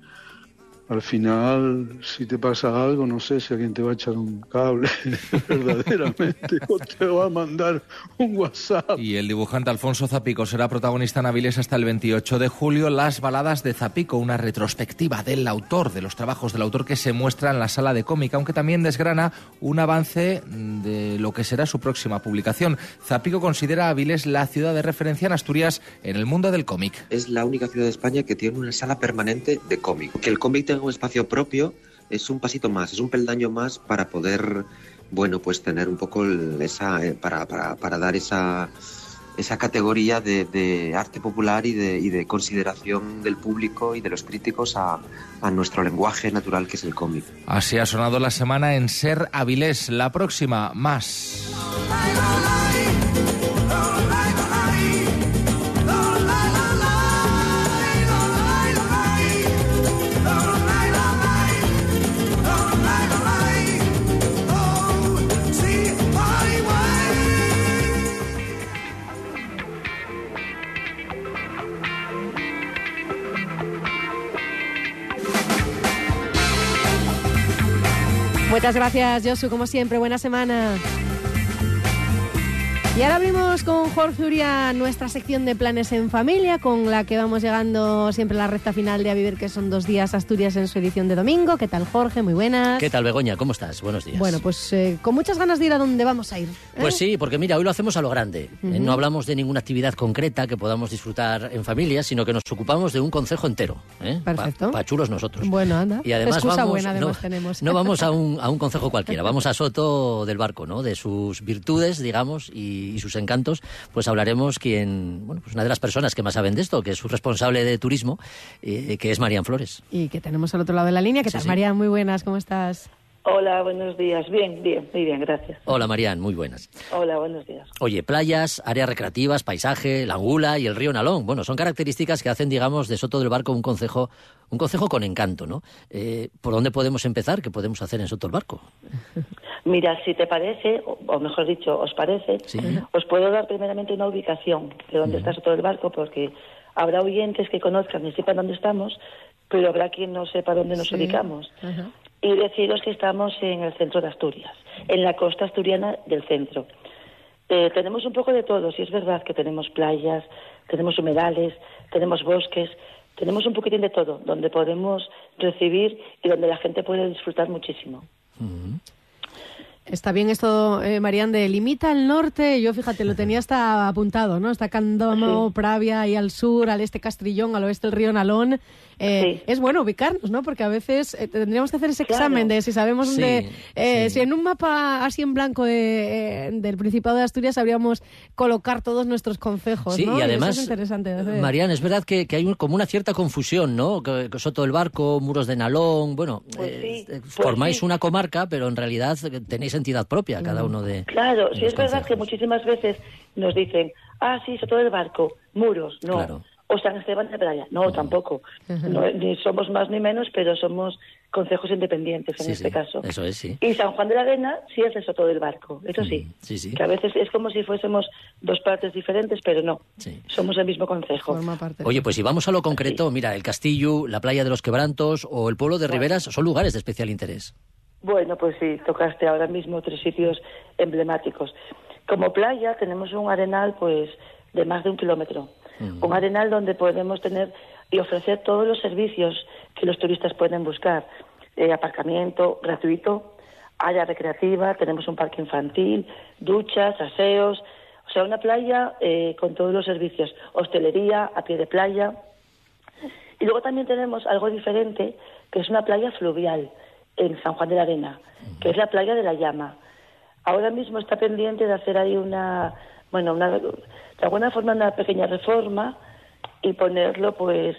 al final, si te pasa algo, no sé si alguien te va a echar un cable <laughs> verdaderamente o te va a mandar un WhatsApp. Y el dibujante Alfonso Zapico será protagonista en Avilés hasta el 28 de julio. Las baladas de Zapico, una retrospectiva del autor, de los trabajos del autor que se muestra en la sala de cómica, aunque también desgrana un avance de lo que será su próxima publicación. Zapico considera a Avilés la ciudad de referencia en Asturias en el mundo del cómic. Es la única ciudad de España que tiene una sala permanente de cómic. Que el cómic tenga un espacio propio es un pasito más, es un peldaño más para poder, bueno, pues tener un poco esa, eh, para, para, para dar esa, esa categoría de, de arte popular y de, y de, consideración del público y de los críticos a, a, nuestro lenguaje natural que es el cómic. Así ha sonado la semana en Ser Avilés. La próxima, más. Muchas gracias, Josu, como siempre. Buena semana. Y ahora abrimos con Jorge Uria nuestra sección de planes en familia, con la que vamos llegando siempre a la recta final de A Vivir, que son dos días Asturias en su edición de domingo. ¿Qué tal, Jorge? Muy buenas. ¿Qué tal, Begoña? ¿Cómo estás? Buenos días. Bueno, pues eh, con muchas ganas de ir a donde vamos a ir. ¿eh? Pues sí, porque mira, hoy lo hacemos a lo grande. Uh -huh. No hablamos de ninguna actividad concreta que podamos disfrutar en familia, sino que nos ocupamos de un concejo entero. ¿eh? Perfecto. Para pa chulos nosotros. Bueno, anda. Y además Excusa vamos, buena además no, tenemos. no vamos a <laughs> un, a un concejo cualquiera, vamos a Soto del Barco, ¿no? De sus virtudes, digamos, y, y sus encantos pues hablaremos quien, bueno, pues una de las personas que más saben de esto, que es su responsable de turismo, eh, que es Marían Flores. Y que tenemos al otro lado de la línea. ¿Qué Sí, tal, sí. Muy buenas, ¿cómo estás? Hola, buenos días. Bien, bien, muy bien, gracias. Hola Marían, muy buenas. Hola, buenos días. Oye, playas, áreas recreativas, paisaje, la Angula y el río Nalón. Bueno, son características que hacen, digamos, de Soto del Barco un concejo, un concejo con encanto, ¿no? Eh, ¿Por dónde podemos empezar? ¿Qué podemos hacer en Soto del Barco? <laughs> Mira, si te parece, o, mejor dicho, os parece, Sí. os puedo dar primeramente una ubicación de dónde está todo el barco, porque habrá oyentes que conozcan y sepan dónde estamos, pero habrá quien no sepa dónde nos Sí. ubicamos. Y deciros que estamos en el centro de Asturias, en la costa asturiana del centro. Eh, tenemos un poco de todo, si es verdad que tenemos playas, tenemos humedales, tenemos bosques, tenemos un poquitín de todo, donde podemos recibir y donde la gente puede disfrutar muchísimo. Está bien esto, eh, Marían, de limita al norte. Yo, fíjate, lo tenía hasta apuntado, ¿no? Está Candomo, Pravia, ahí al sur, al este Castrillón, al oeste el río Nalón. Eh, Es bueno ubicarnos, ¿no? Porque a veces eh, tendríamos que hacer ese Claro. examen de si sabemos Sí, dónde... eh, sí. Si en un mapa así en blanco de, eh, del Principado de Asturias sabríamos colocar todos nuestros concejos, Sí, ¿no? y además, es interesante. Marían, es verdad que, que hay un- como una cierta confusión, ¿no? Que, que Soto del Barco, Muros de Nalón, bueno, Pues sí, pues formáis sí. una comarca, pero en realidad eh, entidad propia, cada uno de... Claro, de sí los es verdad que muchísimas veces nos dicen, ah, sí, todo el barco, muros, no. Claro. O San Esteban de Playa, no, tampoco. No, ni somos más ni menos, pero somos concejos independientes en Sí, este sí, caso. Eso es, sí. Y San Juan de la Arena sí es eso todo el barco, eso sí. Sí, sí. Que a veces es como si fuésemos dos partes diferentes, pero no. Somos el mismo concejo. Oye, pues si vamos a lo concreto, mira, el Castillo, la playa de los Quebrantos o el pueblo de Riberas son lugares de especial interés. Bueno, pues sí, tocaste ahora mismo tres sitios emblemáticos. Como playa tenemos un arenal pues de más de un kilómetro. Un arenal donde podemos tener y ofrecer todos los servicios que los turistas pueden buscar. Eh, aparcamiento gratuito, área recreativa, tenemos un parque infantil, duchas, aseos, o sea, una playa eh, con todos los servicios, hostelería, a pie de playa. Y luego también tenemos algo diferente, que es una playa fluvial en San Juan de la Arena, que es la playa de la Llama. Ahora mismo está pendiente de hacer ahí una, bueno, una, de alguna forma una pequeña reforma y ponerlo pues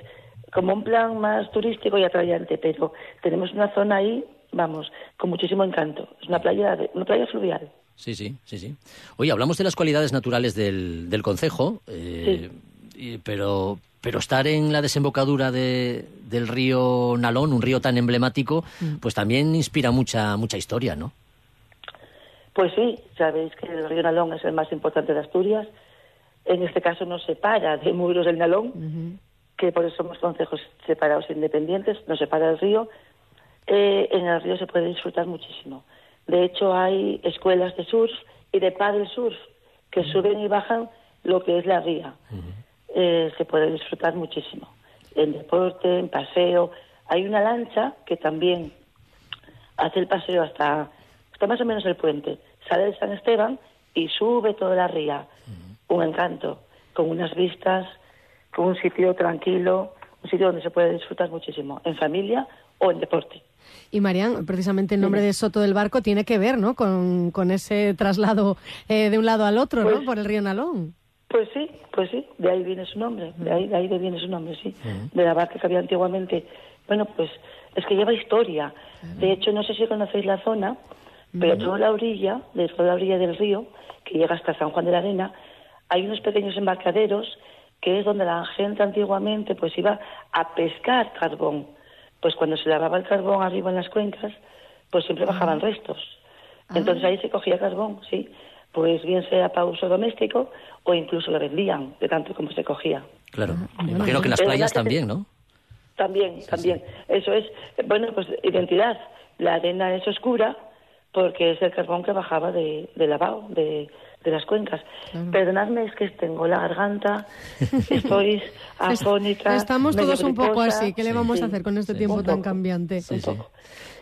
como un plan más turístico y atrayente, pero tenemos una zona ahí, vamos, con muchísimo encanto. Es una playa, una playa fluvial. Sí, sí, sí, sí. Oye, hablamos de las cualidades naturales del, del concejo, eh, y- pero, pero estar en la desembocadura de- del río Nalón, un río tan emblemático, pues también inspira mucha, mucha historia, ¿no? Pues sí, sabéis que el río Nalón es el más importante de Asturias. En este caso nos separa de Muros del Nalón que por eso somos concejos separados e independientes, nos separa el río. Eh, en el río se puede disfrutar muchísimo. De hecho, hay escuelas de surf y de paddle surf que suben y bajan lo que es la ría. Eh, se puede disfrutar muchísimo. En deporte, en paseo. Hay una lancha que también hace el paseo hasta, hasta más o menos el puente. Sale de San Esteban y sube toda la ría. Un encanto, con unas vistas, con un sitio tranquilo, un sitio donde se puede disfrutar muchísimo, en familia o en deporte. Y Marian, precisamente el nombre de Soto del Barco tiene que ver, ¿no? Con, con ese traslado eh, de un lado al otro, ¿no? Pues- Por el río Nalón. Pues sí, pues sí, de ahí viene su nombre, de ahí, de ahí viene su nombre, sí, de la barca que había antiguamente. Bueno, pues es que lleva historia. De hecho, no sé si conocéis la zona, pero toda la orilla, de toda la orilla del río, que llega hasta San Juan de la Arena, hay unos pequeños embarcaderos que es donde la gente antiguamente pues iba a pescar carbón. Pues cuando se lavaba el carbón arriba en las cuencas, pues siempre bajaban restos. Entonces ahí se cogía carbón, sí. Pues bien sea para uso doméstico o incluso lo vendían, de tanto como se cogía. Claro. Me imagino que en las Pero playas también, ¿no? También, también. Eso es, bueno, pues identidad. La arena es oscura porque es el carbón que bajaba de, de lavado, de, de las cuencas. Perdonadme, es que tengo la garganta, <laughs> estoy afónica. Estamos todos un poco así. ¿Qué le vamos Sí, a hacer con este sí. tiempo tan cambiante? Sí, sí.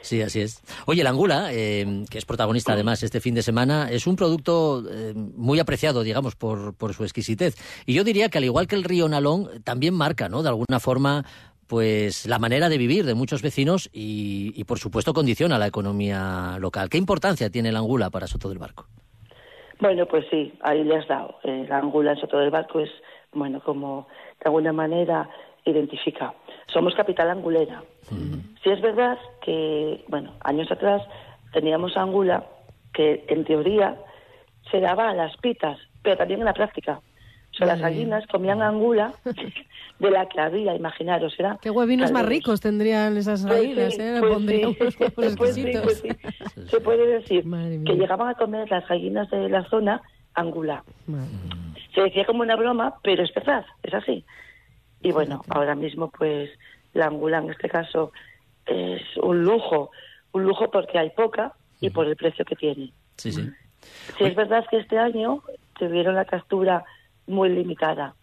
Sí, así es. Oye, el angula, eh, que es protagonista además este fin de semana, es un producto eh, muy apreciado, digamos, por, por su exquisitez. Y yo diría que al igual que el río Nalón, también marca, ¿no? De alguna forma, pues la manera de vivir de muchos vecinos y, y, por supuesto, condiciona la economía local. ¿Qué importancia tiene el angula para Soto del Barco? Bueno, pues sí, ahí le has dado. Eh, la angula en Soto del Barco es, bueno, como de alguna manera identifica. Somos capital angulera. Sí es verdad que, bueno, años atrás teníamos angula que en teoría se daba a las pitas, pero también en la práctica. O sea, las gallinas comían angula <laughs> de la que había, imaginaros, era... Qué huevinos más ricos tendrían esas Pues gallinas, sí, ¿eh? Pues pondrían sí. unos <laughs> huevos Pues sí. Se puede decir que llegaban a comer las gallinas de la zona angula. Se decía como una broma, pero es verdad, es así. Y bueno, ahora mismo pues la angula en este caso es un lujo, un lujo porque hay poca y por el precio que tiene. Sí, sí. Sí, es verdad que este año tuvieron la captura muy limitada.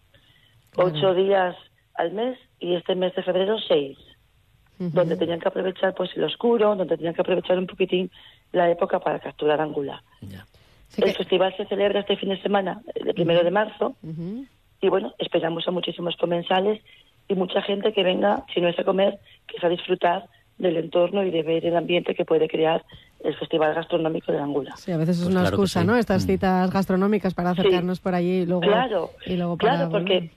Ocho días al mes y este mes de febrero seis. Donde tenían que aprovechar pues el oscuro, donde tenían que aprovechar un poquitín la época para capturar angula. El festival se celebra este fin de semana, el primero de marzo, y bueno, esperamos a muchísimos comensales y mucha gente que venga, si no es a comer, que es a disfrutar del entorno y de ver el ambiente que puede crear el Festival Gastronómico de la Angula. Sí, a veces es Pues una claro excusa, sí. ¿no? Estas citas gastronómicas para acercarnos por allí y luego, Claro, y luego para claro, porque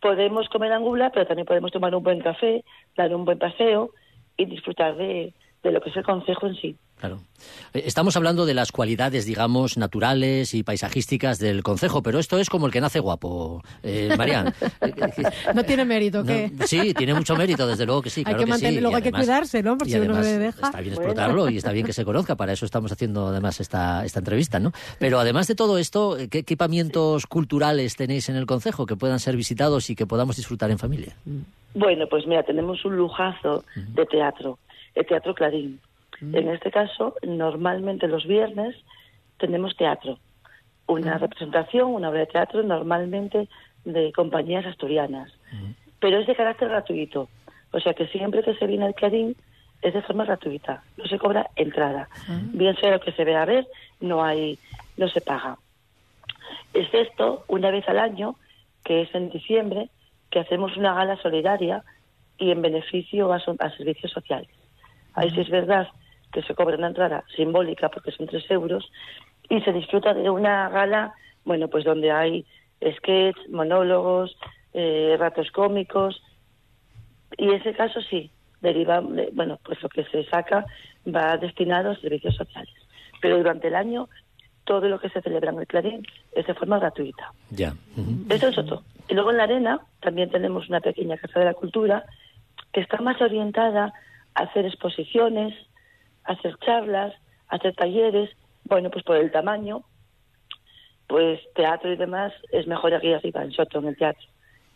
podemos comer angula, pero también podemos tomar un buen café, dar un buen paseo y disfrutar de, de lo que es el concejo en sí. Claro. Eh, Estamos hablando de las cualidades, digamos, naturales y paisajísticas del concejo, pero esto es como el que nace guapo, eh, Marian. <laughs> No tiene mérito, No, ¿qué? sí, tiene mucho mérito, desde luego que sí. hay claro que sí. mantener, Y luego hay que cuidarse, ¿no? Por si uno se deja. Está bien explotarlo y está bien que se conozca, para eso estamos haciendo además esta, esta entrevista, ¿no? Pero además de todo esto, ¿qué equipamientos culturales tenéis en el concejo que puedan ser visitados y que podamos disfrutar en familia? Bueno, pues mira, tenemos un lujazo de teatro, el Teatro Clarín. En este caso, normalmente los viernes tenemos teatro, una representación, una obra de teatro normalmente de compañías asturianas, pero es de carácter gratuito, o sea que siempre que se viene al Clarín es de forma gratuita, no se cobra entrada, bien sea lo que se vea a ver, no hay, no se paga. Excepto una vez al año, que es en diciembre, que hacemos una gala solidaria y en beneficio a, a servicios sociales. Ahí sí es verdad que se cobra una entrada simbólica porque son tres euros y se disfruta de una gala, bueno, pues donde hay sketch, monólogos, eh, ratos cómicos y ese caso sí, deriva, de- bueno, pues lo que se saca va destinado a servicios sociales. Pero durante el año todo lo que se celebra en el Clarín es de forma gratuita. Ya. Eso es otro. Y luego en la arena también tenemos una pequeña casa de la cultura que está más orientada a hacer exposiciones, hacer charlas, hacer talleres. Bueno, pues por el tamaño, pues teatro y demás es mejor aquí arriba, en Soto, en el teatro,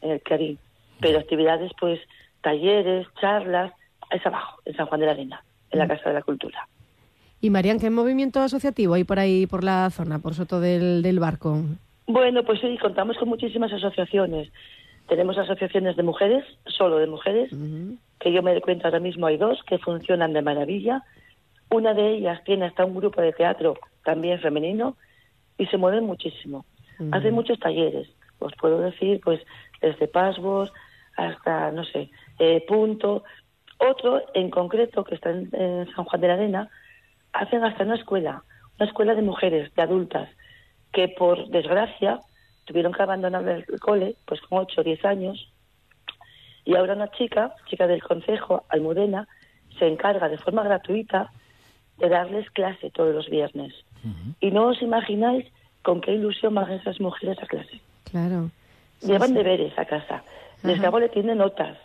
en el Clarín. Pero actividades, pues, talleres, charlas, es abajo, en San Juan de la Arena, en la Casa de la Cultura. Y Marian, ¿qué movimiento asociativo hay por ahí, por la zona, por Soto del, del Barco? Bueno, pues sí, contamos con muchísimas asociaciones. Tenemos asociaciones de mujeres, solo de mujeres, que yo me doy cuenta ahora mismo hay dos que funcionan de maravilla. Una de ellas tiene hasta un grupo de teatro también femenino y se mueven muchísimo. Hacen muchos talleres, os puedo decir, pues desde Password hasta, no sé, eh, Punto. Otro en concreto que está en, en San Juan de la Arena, hacen hasta una escuela, una escuela de mujeres, de adultas, que por desgracia tuvieron que abandonar el cole, pues con 8 o 10 años, y ahora una chica, chica del Consejo, Almudena, se encarga de forma gratuita de darles clase todos los viernes. Y no os imagináis con qué ilusión van esas mujeres a clase. Claro. Llevan deberes a casa. Les hago le tienen notas.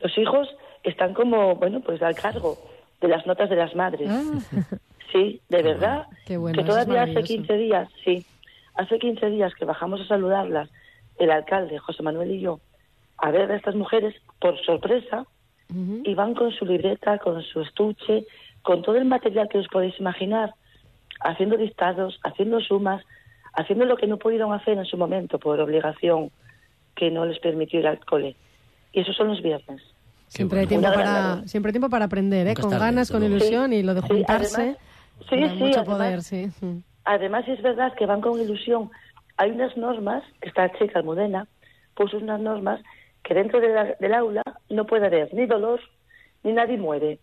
Los hijos están como, bueno, pues al cargo de las notas de las madres. Ah. Sí, de verdad. Qué bueno, que todavía hace maravilloso. 15 días, sí, hace 15 días que bajamos a saludarlas, el alcalde, José Manuel y yo, a ver a estas mujeres, por sorpresa, y van con su libreta, con su estuche, con todo el material que os podéis imaginar, haciendo listados, haciendo sumas, haciendo lo que no pudieron hacer en su momento por obligación que no les permitió ir al cole. Y esos son los viernes. Siempre hay tiempo para, labor. siempre hay tiempo para aprender, ¿eh? Nunca con tarde, ganas, con ilusión y lo de Sí, juntarse. además- sí, da sí, mucho además- poder, sí. Mm. Además, es verdad que van con ilusión. Hay unas normas, que esta chica Almudena puso unas normas que dentro de la- del aula no puede haber ni dolor ni nadie muere.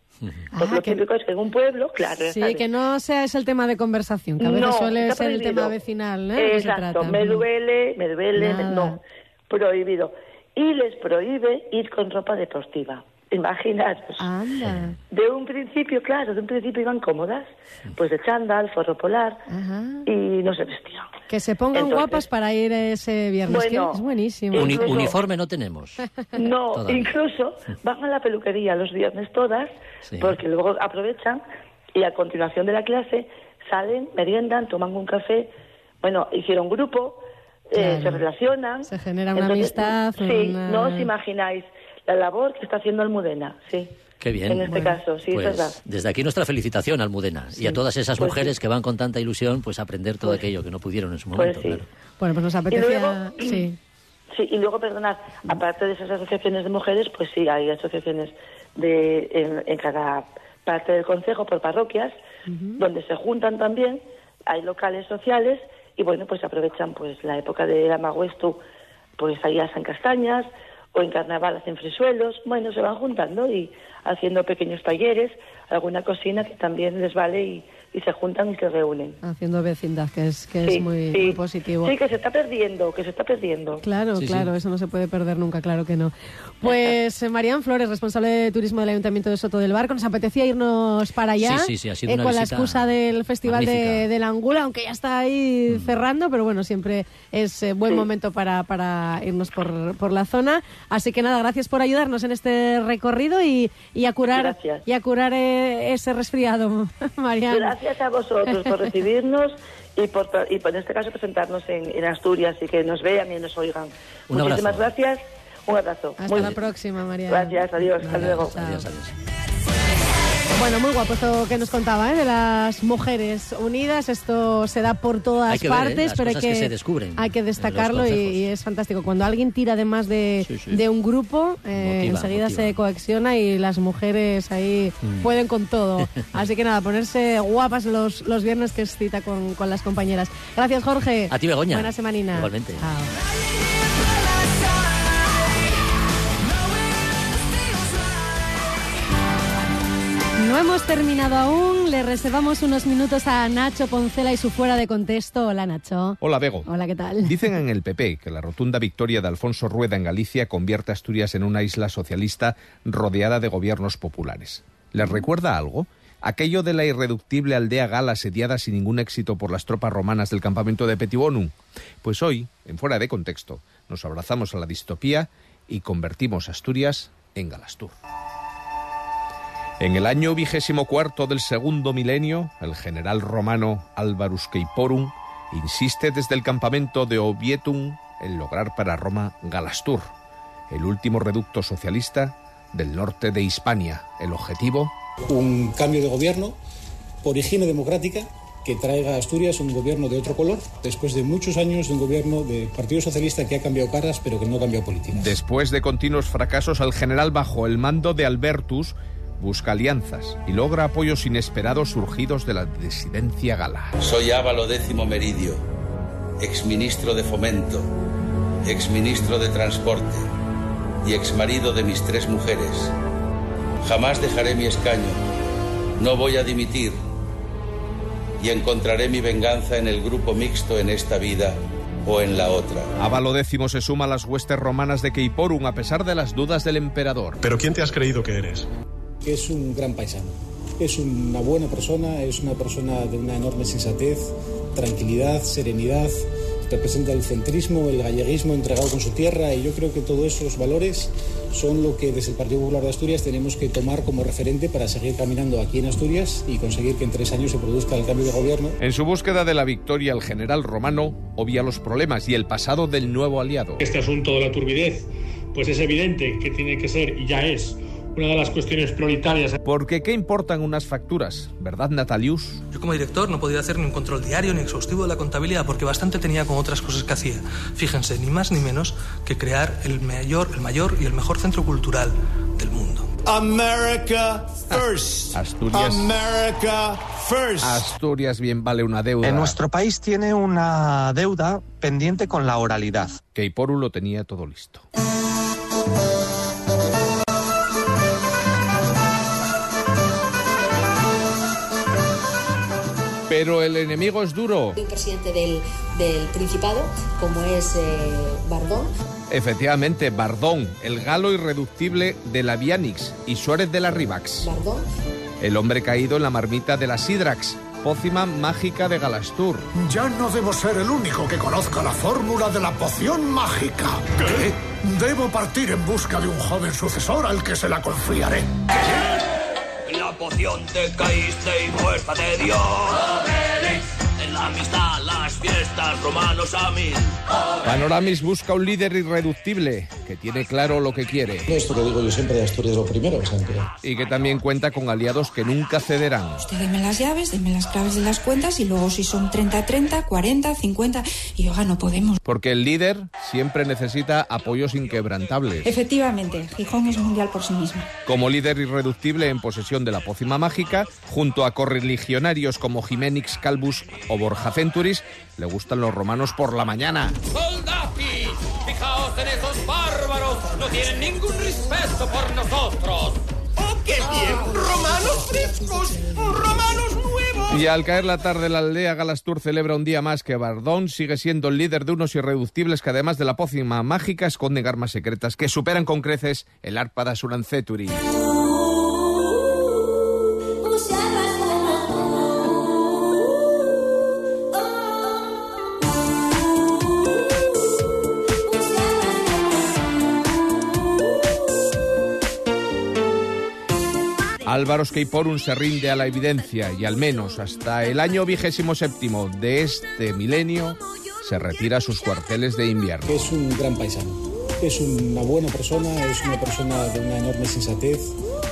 Pues lo típico es que en un pueblo, claro, Ah, Sí, sabes. que no sea ese el tema de conversación, que a veces No, suele ser el prohibido. tema vecinal, ¿eh? que se Exacto, trata. me duele, me duele, me- Nada. no, prohibido. Y les prohíbe ir con ropa deportiva. Imaginaros. Anda. De un principio, claro, de un principio iban cómodas, pues de chándal, forro polar, y no se vestían. Que se pongan Entonces- guapas para ir ese viernes, Bueno, que es buenísimo. Uni- Incluso- uniforme no tenemos. <laughs> No, Todavía. incluso van a la peluquería los viernes todas, Sí. porque luego aprovechan y a continuación de la clase salen, meriendan, toman un café. Bueno, hicieron grupo, eh, se relacionan. Se genera una Entonces, amistad, Sí, una- no os imagináis la labor que está haciendo Almudena, sí. Qué bien. En este caso, sí, Pues es verdad. desde aquí nuestra felicitación, Almudena, y a todas esas Pues mujeres sí. que van con tanta ilusión pues a aprender todo aquello que no pudieron en su Pues momento. sí. claro. Bueno, pues nos Y apetecía... luego- sí. <clears throat> Sí, y luego, perdonad, aparte de esas asociaciones de mujeres, pues sí, hay asociaciones de, en, en cada parte del consejo por parroquias, donde se juntan también, hay locales sociales y bueno, pues aprovechan pues la época de la Maguestu, pues ahí hacen castañas o en carnaval hacen frisuelos, bueno, se van juntando y haciendo pequeños talleres, alguna cocina que también les vale y, y se juntan y se reúnen. Haciendo vecindad, que es, que Sí, es muy, sí. muy positivo. Sí, que se está perdiendo, que se está perdiendo. Claro, Sí, claro, sí. eso no se puede perder nunca, claro que no. Pues eh, Marían Flores, responsable de turismo del Ayuntamiento de Soto del Barco, nos apetecía irnos para allá Sí, sí, sí, ha sido eh, una con la excusa del Festival de. Mm. de la Angula, aunque ya está ahí cerrando, pero bueno, siempre es eh, buen momento para, para irnos por, por la zona. Así que nada, gracias por ayudarnos en este recorrido y, y a curar, Gracias. y a curar eh, ese resfriado, <laughs> Marían. Gracias a vosotros por recibirnos y por, y por en este caso presentarnos en, en Asturias y que nos vean y nos oigan. Un Muchísimas abrazo. gracias. Un abrazo. Hasta Muy la bien. próxima, María. Gracias, adiós, hasta luego. Bueno, muy guapo esto que nos contaba, ¿eh? de las mujeres unidas. Esto se da por todas ver, ¿eh? partes, pero hay que, que se descubren hay que destacarlo y, es fantástico. Cuando alguien tira además de, Sí, sí. de un grupo, eh, Motiva, enseguida motiva. se coacciona y las mujeres ahí Mm. pueden con todo. <laughs> Así que nada, ponerse guapas los, los viernes que es cita con, con las compañeras. Gracias, Jorge. A ti, Begoña. Buena semanina. Igualmente. Chao. No hemos terminado aún, le reservamos unos minutos a Nacho Poncela y su fuera de contexto. Hola Nacho. Hola, Bego. Hola, ¿qué tal? Dicen en el PP que la rotunda victoria de Alfonso Rueda en Galicia convierte a Asturias en una isla socialista rodeada de gobiernos populares. ¿Les recuerda algo? Aquello de la irreductible aldea gala asediada sin ningún éxito por las tropas romanas del campamento de Petibonum. Pues hoy, en fuera de contexto, nos abrazamos a la distopía y convertimos Asturias en Galastur. En el año vigésimo cuarto del segundo milenio, el general romano Álvarus Keiporum insiste desde el campamento de Obietum en lograr para Roma Galastur, el último reducto socialista del norte de Hispania. El objetivo... Un cambio de gobierno por higiene democrática que traiga a Asturias un gobierno de otro color, después de muchos años de un gobierno de Partido Socialista que ha cambiado caras pero que no ha cambiado política. Después de continuos fracasos, el general bajo el mando de Albertus busca alianzas y logra apoyos inesperados surgidos de la disidencia gala. Soy Ávalo décimo Meridio, exministro de Fomento, exministro de Transporte y exmarido de mis tres mujeres. Jamás dejaré mi escaño, no voy a dimitir y encontraré mi venganza en el grupo mixto en esta vida o en la otra. Ávalo X se suma a las huestes romanas de Keiporum a pesar de las dudas del emperador. ¿Pero quién te has creído que eres? Es un gran paisano. Es una buena persona, es una persona de una enorme sensatez, tranquilidad, serenidad, representa el centrismo, el galleguismo entregado con su tierra y yo creo que todos esos valores son lo que desde el Partido Popular de Asturias tenemos que tomar como referente para seguir caminando aquí en Asturias y conseguir que en tres años se produzca el cambio de gobierno. En su búsqueda de la victoria, el general romano obvia los problemas y el pasado del nuevo aliado. Este asunto de la turbidez, pues es evidente que tiene que ser y ya es una de las cuestiones prioritarias. Porque ¿qué importan unas facturas? ¿Verdad, Natalius? Yo como director no podía hacer ni un control diario ni exhaustivo de la contabilidad porque bastante tenía con otras cosas que hacía. Fíjense, ni más ni menos que crear el mayor, el mayor y el mejor centro cultural del mundo. America first. Asturias. America first. Asturias bien vale una deuda. En nuestro país tiene una deuda pendiente con la oralidad. Keiporu lo tenía todo listo. Pero el enemigo es duro. El presidente del, del Principado, como es eh, Bardón. Efectivamente, Bardón, el galo irreductible de la Vianix y Suárez de la Rivax. Bardón. El hombre caído en la marmita de la Sidrax, pócima mágica de Galastur. Ya no debo ser el único que conozca la fórmula de la poción mágica. ¿Qué? Debo partir en busca de un joven sucesor al que se la confiaré. La poción te caíste y muestra de Dios. En la amistad, las fiestas, romanos a mil. Panoramis busca un líder irreductible que tiene claro lo que quiere. Esto que digo yo siempre de Asturias lo primero, aunque... Y que también cuenta con aliados que nunca cederán. Usted deme las llaves, deme las claves de las cuentas y luego si son 30-30, 40, 50 y oiga, no podemos. Porque el líder siempre necesita apoyos inquebrantables. Efectivamente, Gijón es mundial por sí mismo. Como líder irreductible en posesión de la pócima mágica, junto a correligionarios como Jiménix Calvus o Borja Centuris, le gustan los romanos por la mañana. ¡Soldati! Fijaos en esos bárbaros. No tienen ningún respeto por nosotros. ¡Oh, qué bien! ¡Romanos frescos! ¡Romanos nuevos! Y al caer la tarde, la aldea Galastur celebra un día más que Bardón sigue siendo el líder de unos irreductibles que además de la pócima mágica esconden armas secretas que superan con creces el arpa de Asuranzeturi. Álvaro Skeiporum se rinde a la evidencia y al menos hasta el año vigésimo séptimo de este milenio se retira a sus cuarteles de invierno. Es un gran paisano. Es una buena persona, es una persona de una enorme sensatez,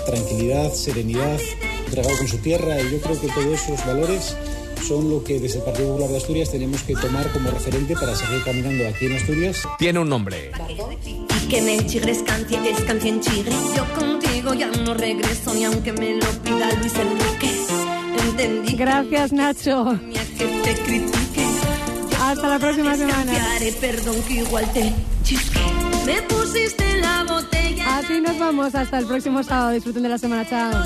tranquilidad, serenidad, entregado con su tierra y yo creo que todos esos valores son lo que desde el Partido Popular de Asturias tenemos que tomar como referente para seguir caminando aquí en Asturias. Tiene un nombre. Que me chigres cancie, es canción chigre. Yo contigo ya no regreso ni aunque me lo pida Luis Enrique. Entendí. Gracias, Nacho. Hasta la próxima semana. Perdón que igual te chisque. Me pusiste en la botella. Así nos vamos hasta el próximo sábado. Disfruten de la semana. Chao.